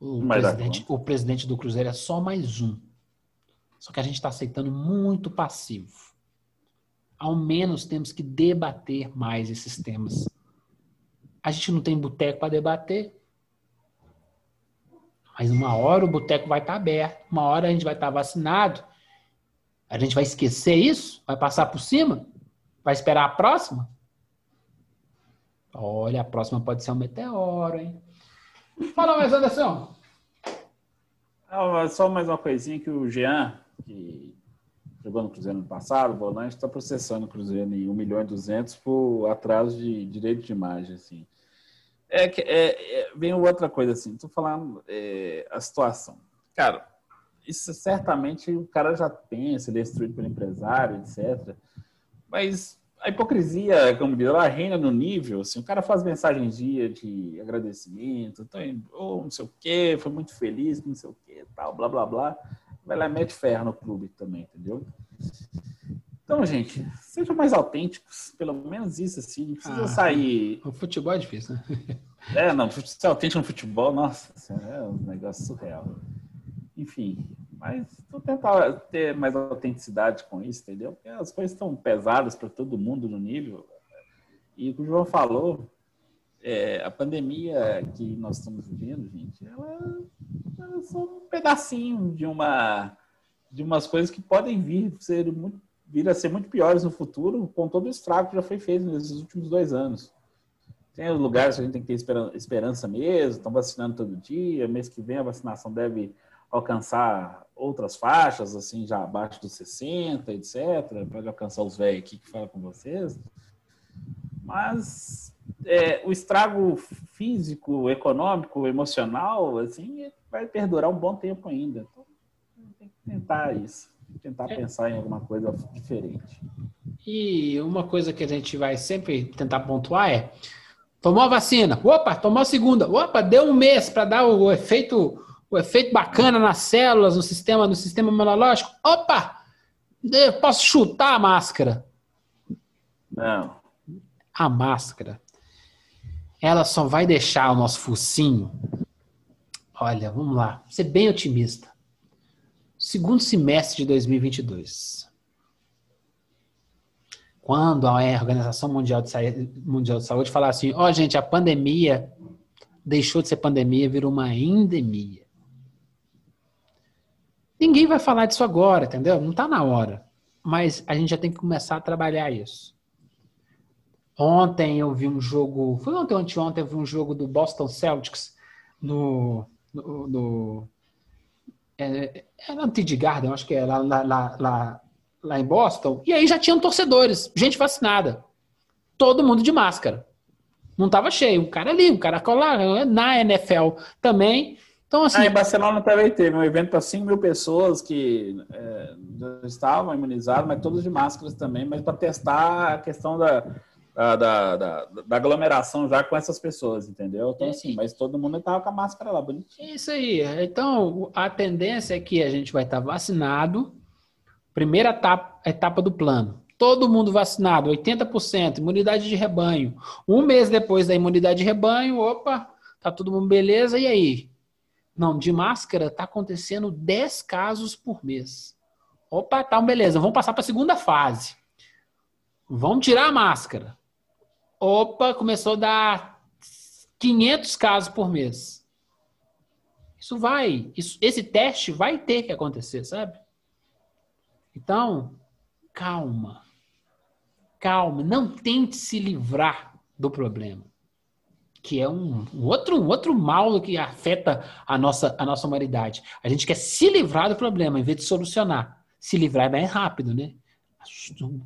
O presidente, o presidente do Cruzeiro é só mais um. Só que a gente está aceitando muito passivo. Ao menos temos que debater mais esses temas. A gente não tem boteco para debater. Mas uma hora o boteco vai estar tá aberto, uma hora a gente vai estar tá vacinado. A gente vai esquecer isso? Vai passar por cima? Vai esperar a próxima? Olha, a próxima pode ser um meteoro, hein? Fala mais, Anderson. Ah, só mais uma coisinha que o Jean, que jogou no Cruzeiro no passado, o volante, está processando o Cruzeiro em 1 milhão e 200 por atraso de direito de imagem, assim. É é, é, vem outra coisa assim, estou falando é, a situação. Cara, isso certamente o cara já pensa, é instruído pelo empresário, etc. Mas a hipocrisia, como diz, ela reina no nível, assim, o cara faz mensagens dia de agradecimento, tô indo, oh, não sei o quê, foi muito feliz, não sei o quê, tal, blá, blá, blá. Vai lá e mete ferro no clube também, entendeu? Então, gente, sejam mais autênticos, pelo menos isso, assim, não precisa ah, sair... O futebol é difícil, né? é, não, ser autêntico no futebol, nossa, é um negócio surreal. Enfim, mas vou tentar ter mais autenticidade com isso, entendeu? Porque as coisas estão pesadas para todo mundo no nível. E o que o João falou, é, a pandemia que nós estamos vivendo, gente, ela, ela é só um pedacinho de uma de umas coisas que podem vir ser muito, vir a ser muito piores no futuro, com todo o estrago que já foi feito nesses últimos dois anos. Tem lugares que a gente tem que ter esperança mesmo, estão vacinando todo dia, mês que vem a vacinação deve alcançar outras faixas, assim, já abaixo dos 60, etc., para alcançar os velhos aqui que falam com vocês. Mas é, o estrago físico, econômico, emocional, assim, vai perdurar um bom tempo ainda. Então, tem que tentar isso, tentar é. pensar em alguma coisa diferente. E uma coisa que a gente vai sempre tentar pontuar é: tomou a vacina, opa, tomou a segunda, opa, deu um mês para dar o efeito o efeito bacana nas células, no sistema, no sistema imunológico. Opa! Eu posso chutar a máscara? Não. A máscara, ela só vai deixar o nosso focinho. Olha, vamos lá, ser bem otimista. Segundo semestre de 2022. Quando a Organização Mundial de Saúde, Mundial de Saúde falar assim: ó, oh, gente, a pandemia deixou de ser pandemia, virou uma endemia. Ninguém vai falar disso agora, entendeu? Não está na hora. Mas a gente já tem que começar a trabalhar isso. Ontem eu vi um jogo. Foi ontem anteontem eu vi um jogo do Boston Celtics no. no, no é, era no Garden, acho que é lá, lá, lá, lá em Boston. E aí já tinham torcedores, gente vacinada. Todo mundo de máscara. Não estava cheio. Um cara ali, um cara lá na NFL também. Então, assim. Ah, em Barcelona também teve um evento para 5 mil pessoas que é, já estavam imunizadas, mas todos de máscaras também, mas para testar a questão da, da, da, da, aglomeração já com essas pessoas, entendeu? Então, assim, mas todo mundo estava com a máscara lá, bonitinho. Isso aí. Então, a tendência é que a gente vai estar vacinado. Primeira etapa, etapa do plano. Todo mundo vacinado, 80%, imunidade de rebanho. Um mês depois da imunidade de rebanho, opa, tá todo mundo beleza, e aí? Não, de máscara tá acontecendo 10 casos por mês. Opa, tá, beleza, vamos passar para a segunda fase. Vamos tirar a máscara. Opa, começou a dar 500 casos por mês. Isso vai, isso, esse teste vai ter que acontecer, sabe? Então, calma. Calma, não tente se livrar do problema, que é um, um outro, um outro mal que afeta a nossa, a nossa humanidade. A gente quer se livrar do problema em vez de solucionar. Se livrar é mais rápido, né?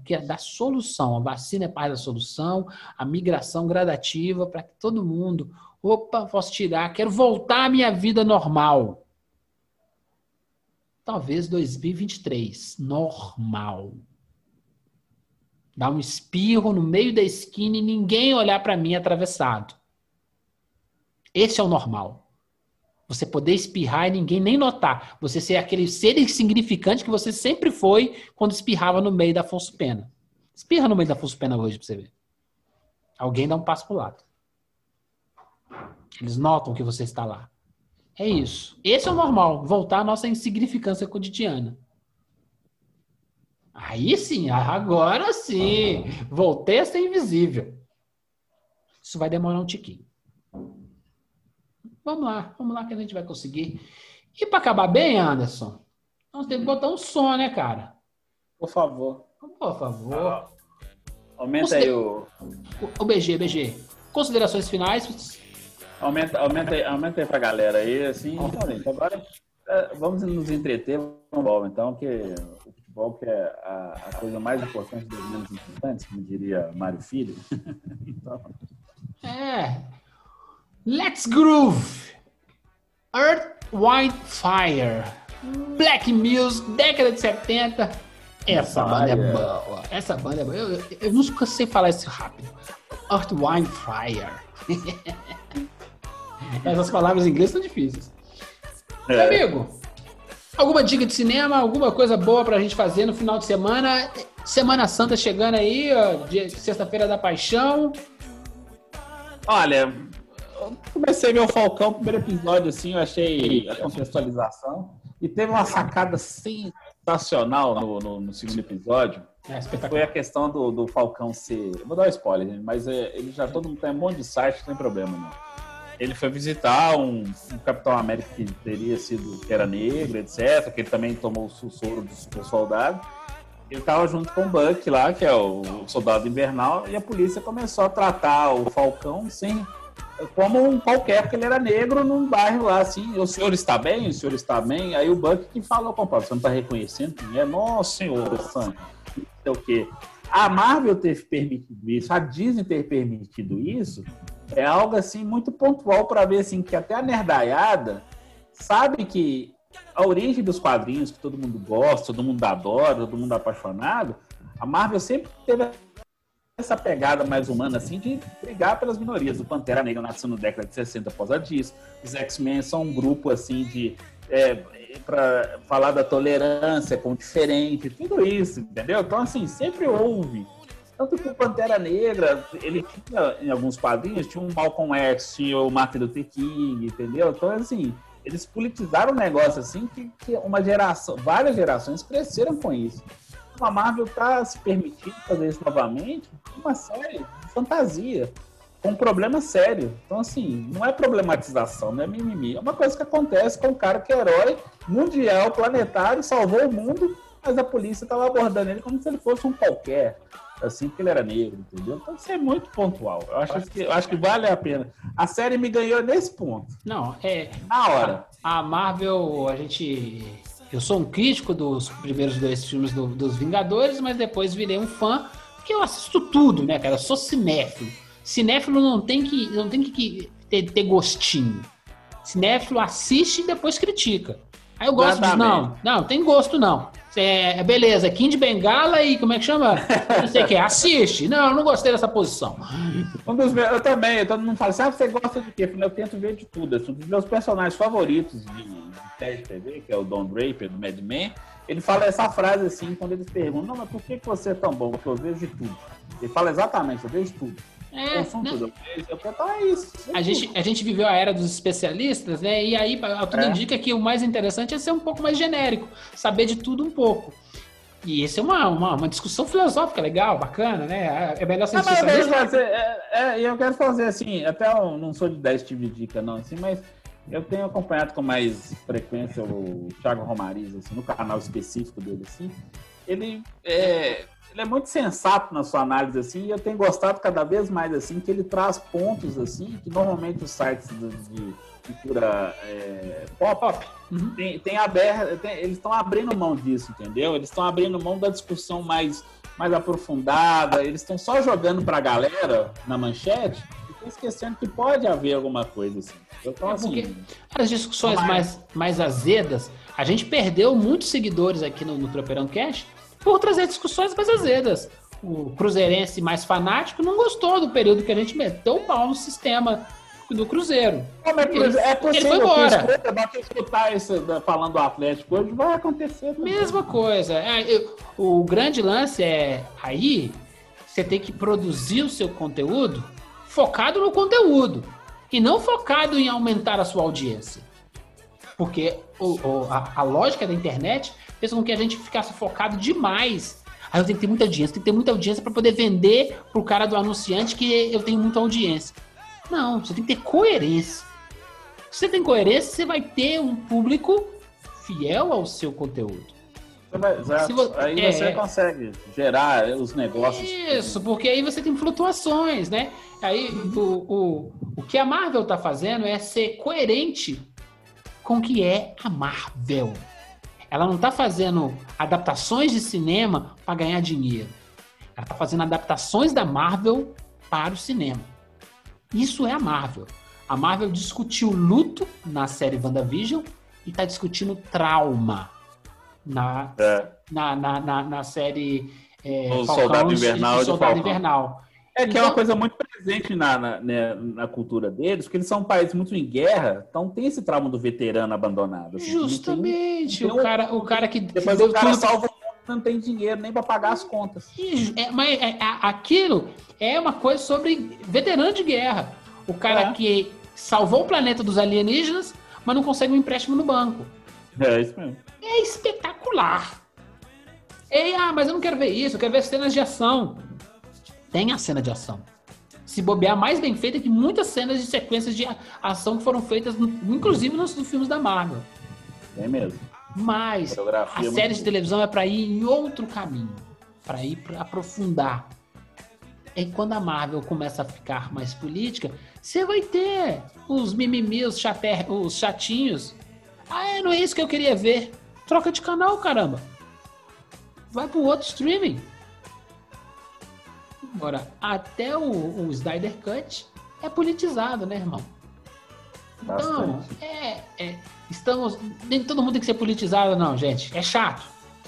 que é da solução. A vacina é parte da solução, a migração gradativa para que todo mundo, opa, posso tirar, quero voltar à minha vida normal. Talvez 2023, normal. Dar um espirro no meio da esquina e ninguém olhar para mim atravessado. Esse é o normal. Você poder espirrar e ninguém nem notar. Você ser aquele ser insignificante que você sempre foi quando espirrava no meio da Afonso Pena. Espirra no meio da Afonso Pena hoje pra você ver. Alguém dá um passo pro lado. Eles notam que você está lá. É isso. Esse é o normal. Voltar à nossa insignificância cotidiana. Aí sim, agora sim. Voltei a ser invisível. Isso vai demorar um tiquinho. Vamos lá, vamos lá que a gente vai conseguir. E para acabar bem, Anderson, nós temos que botar um som, né, cara? Por favor. Por favor. Ah, aumenta Consider... aí o... o. BG, BG. Considerações finais. Aumenta, aumenta, aí, aumenta aí pra galera aí, assim. Então, gente, agora é, vamos nos entreter no futebol, então, que o futebol que é a, a coisa mais importante dos menos importantes, como diria Mário Filho. [LAUGHS] então... É, Let's Groove, Earth, White Fire, Black Music, década de 70. Essa banda é boa. Essa banda é boa. Eu, eu, eu nunca sei falar isso rápido. Earth, Wine, Fire. [LAUGHS] Essas palavras em inglês são difíceis. É. Meu amigo, alguma dica de cinema, alguma coisa boa pra gente fazer no final de semana? Semana Santa chegando aí, sexta-feira da Paixão. Olha, comecei meu Falcão, primeiro episódio, assim, eu achei a contextualização. E teve uma sacada sensacional no, no, no segundo episódio. É, foi a questão do, do Falcão ser. Vou dar um spoiler, gente, mas é, ele já todo mundo tem um monte de site, não tem problema, não. Ele foi visitar um, um, Capitão América que teria sido, que era negro, etc., que ele também tomou o soro do super soldado. Ele estava junto com o Buck lá, que é o soldado invernal, e a polícia começou a tratar o Falcão sem como um qualquer, porque ele era negro num bairro lá, assim, o senhor está bem? O senhor está bem? Aí o Buck que falou com o você não está reconhecendo é? Nossa senhora, Sam, o quê? A Marvel ter permitido isso, a Disney ter permitido isso, é algo, assim, muito pontual para ver, assim, que até a nerdaiada sabe que a origem dos quadrinhos que todo mundo gosta, todo mundo adora, todo mundo é apaixonado, a Marvel sempre teve essa pegada mais humana, assim, de brigar pelas minorias. O Pantera Negra nasceu na década de 60 após a disso. Os X-Men são um grupo, assim, de... É, para falar da tolerância com o diferente, tudo isso, entendeu? Então, assim, sempre houve. Tanto que o Pantera Negra, ele tinha, em alguns quadrinhos, tinha um Malcolm X, tinha o Martin Luther King, entendeu? Então, assim, eles politizaram o um negócio, assim, que, que uma geração, várias gerações cresceram com isso a Marvel está se permitindo fazer isso novamente, uma série de fantasia, com um problema sério. Então, assim, não é problematização, não é mimimi. É uma coisa que acontece com um cara que é herói mundial, planetário, salvou o mundo, mas a polícia estava abordando ele como se ele fosse um qualquer. Assim que ele era negro, entendeu? Então isso é muito pontual. Eu acho que, eu acho que vale a pena. A série me ganhou nesse ponto. Não, é. Na hora. A, a Marvel, a gente eu sou um crítico dos primeiros dois filmes do, dos Vingadores, mas depois virei um fã, porque eu assisto tudo, né, cara? Eu sou cinéfilo. Cinéfilo não tem que, não tem que ter, ter gostinho. Cinéfilo assiste e depois critica. Aí eu gosto de. Não, não, tem gosto não. É, beleza, Kim de Bengala e como é que chama? [LAUGHS] Não sei o que, assiste. Não, eu não gostei dessa posição. Um dos meus, eu também, todo mundo fala assim, ah, você gosta de quê? Eu, eu tento ver de tudo. Um dos meus personagens favoritos de, de TV, que é o Don Draper, do Mad Men, ele fala essa frase assim, quando eles perguntam, não, mas por que, que você é tão bom? Porque eu vejo de tudo. Ele fala exatamente, eu vejo tudo. É, né? Então é isso. A gente, a gente viveu a era dos especialistas, né? E aí tudo é. indica que o mais interessante é ser um pouco mais genérico, saber de tudo um pouco. E isso é uma, uma, uma, discussão filosófica legal, bacana, né? É melhor ser ah, especialista. É, é, eu quero fazer assim, até eu não sou de 10 tipos de dica, não, assim, mas eu tenho acompanhado com mais frequência o Thiago Romariz, assim, no canal específico dele, assim. Ele é ele é muito sensato na sua análise, assim, e eu tenho gostado cada vez mais, assim, que ele traz pontos, assim, que normalmente os sites de, cultura é, pop uhum. tem, tem aberto, tem, eles estão abrindo mão disso, entendeu? Eles estão abrindo mão da discussão mais, mais aprofundada, eles estão só jogando para a galera na manchete e esquecendo que pode haver alguma coisa, assim. Então, é assim, as discussões mais, mais azedas, a gente perdeu muitos seguidores aqui no, no Tropeirão Cash por trazer discussões mais azedas. O cruzeirense mais fanático não gostou do período que a gente meteu o pau no sistema do Cruzeiro. É, mas, ele, é possível ele foi embora. Que escutar isso falando do Atlético hoje, vai acontecer. Também. Mesma coisa. É, o grande lance é aí você tem que produzir o seu conteúdo focado no conteúdo e não focado em aumentar a sua audiência. Porque o, o, a, a, lógica da internet fez com que a gente ficasse focado demais. Aí eu tenho que ter muita audiência, tem que ter muita audiência para poder vender pro cara do anunciante que eu tenho muita audiência. Não, você tem que ter coerência. Se você tem coerência, você vai ter um público fiel ao seu conteúdo. Você, aí é, você consegue gerar os negócios. Isso, porque aí você tem flutuações, né? Aí o, o, o que a Marvel tá fazendo é ser coerente com o que é a Marvel. Ela não está fazendo adaptações de cinema para ganhar dinheiro. Ela está fazendo adaptações da Marvel para o cinema. Isso é a Marvel. A Marvel discutiu luto na série WandaVision e está discutindo trauma na, é. na, na, na, na, série é, o Soldado Invernal. Soldado Invernal. É que é uma então- coisa muito presente na, na, né, na, cultura deles, porque eles são um país muito em guerra, então tem esse trauma do veterano abandonado. Assim, Justamente. Tem, o, cara, o cara que. Depois o cara tudo... salva o mundo não tem dinheiro nem para pagar as contas. É, mas é, aquilo é uma coisa sobre veterano de guerra. O cara é. que salvou o planeta dos alienígenas, mas não consegue um empréstimo no banco. É isso mesmo. É espetacular. Ei, ah, mas eu não quero ver isso, eu quero ver cenas de ação tem a cena de ação. Se bobear mais bem feita que muitas cenas de sequências de ação que foram feitas, inclusive nos filmes da Marvel. É mesmo. Mas a é série de televisão é para ir em outro caminho, para ir para aprofundar. E quando a Marvel começa a ficar mais política, você vai ter os mimimis, os, chater, os chatinhos. Ah, não é isso que eu queria ver. Troca de canal, caramba. Vai para outro streaming. Agora, até o, o Snyder Cut é politizado, né, irmão? Então, é, é, estamos. Nem todo mundo tem que ser politizado, não, gente. É chato.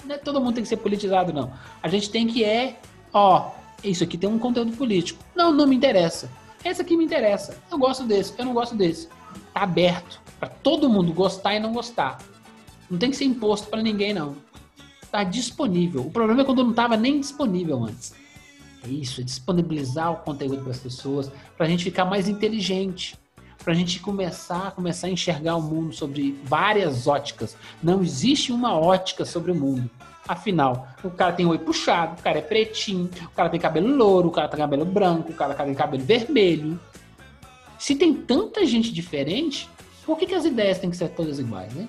Não é todo mundo tem que ser politizado, não. A gente tem que é, ó, isso aqui tem um conteúdo político. Não, não me interessa. Esse aqui me interessa. Eu gosto desse, eu não gosto desse. Tá aberto para todo mundo gostar e não gostar. Não tem que ser imposto para ninguém, não. Tá disponível. O problema é quando não tava nem disponível antes. É isso, é disponibilizar o conteúdo para as pessoas, para a gente ficar mais inteligente, para a gente começar, começar a enxergar o mundo sobre várias óticas. Não existe uma ótica sobre o mundo. Afinal, o cara tem oi puxado, o cara é pretinho, o cara tem cabelo louro, o cara tem cabelo branco, o cara tem cabelo vermelho. Se tem tanta gente diferente, por que, que as ideias têm que ser todas iguais, né?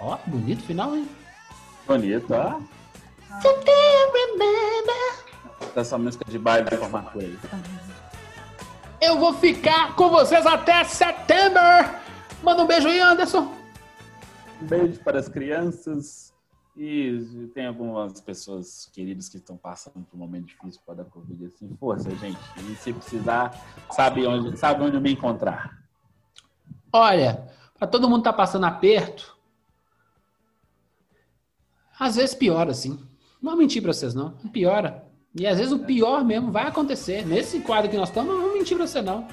Ó, bonito final, hein? Bonito, ó. Essa música de baile de aí. Eu vou ficar com vocês até setembro. Manda um beijo aí, Anderson. Um beijo para as crianças. E tem algumas pessoas queridas que estão passando por um momento difícil para dar Covid. Assim, força, gente. E se precisar, sabe onde, sabe onde me encontrar. Olha, Pra todo mundo tá passando aperto. Às vezes piora, sim. Não vou mentir pra vocês, não. Piora. E às vezes o pior mesmo vai acontecer. Nesse quadro que nós estamos, não vou mentir pra você, não.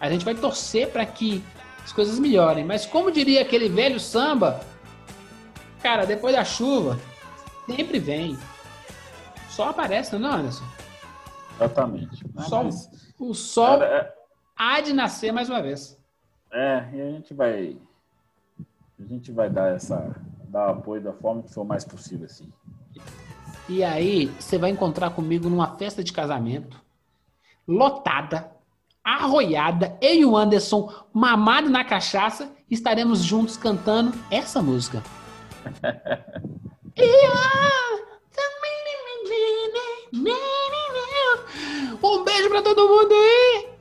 A gente vai torcer para que as coisas melhorem. Mas como diria aquele velho samba, cara, depois da chuva, sempre vem. Só aparece, não, Anderson? Exatamente. Só, Mas, o sol era, é, há de nascer mais uma vez. É, e a gente vai. A gente vai dar essa. dar apoio da forma que for mais possível, assim. E aí, você vai encontrar comigo numa festa de casamento, lotada, arroiada, eu e o Anderson, mamado na cachaça, estaremos juntos cantando essa música. [LAUGHS] um beijo pra todo mundo aí!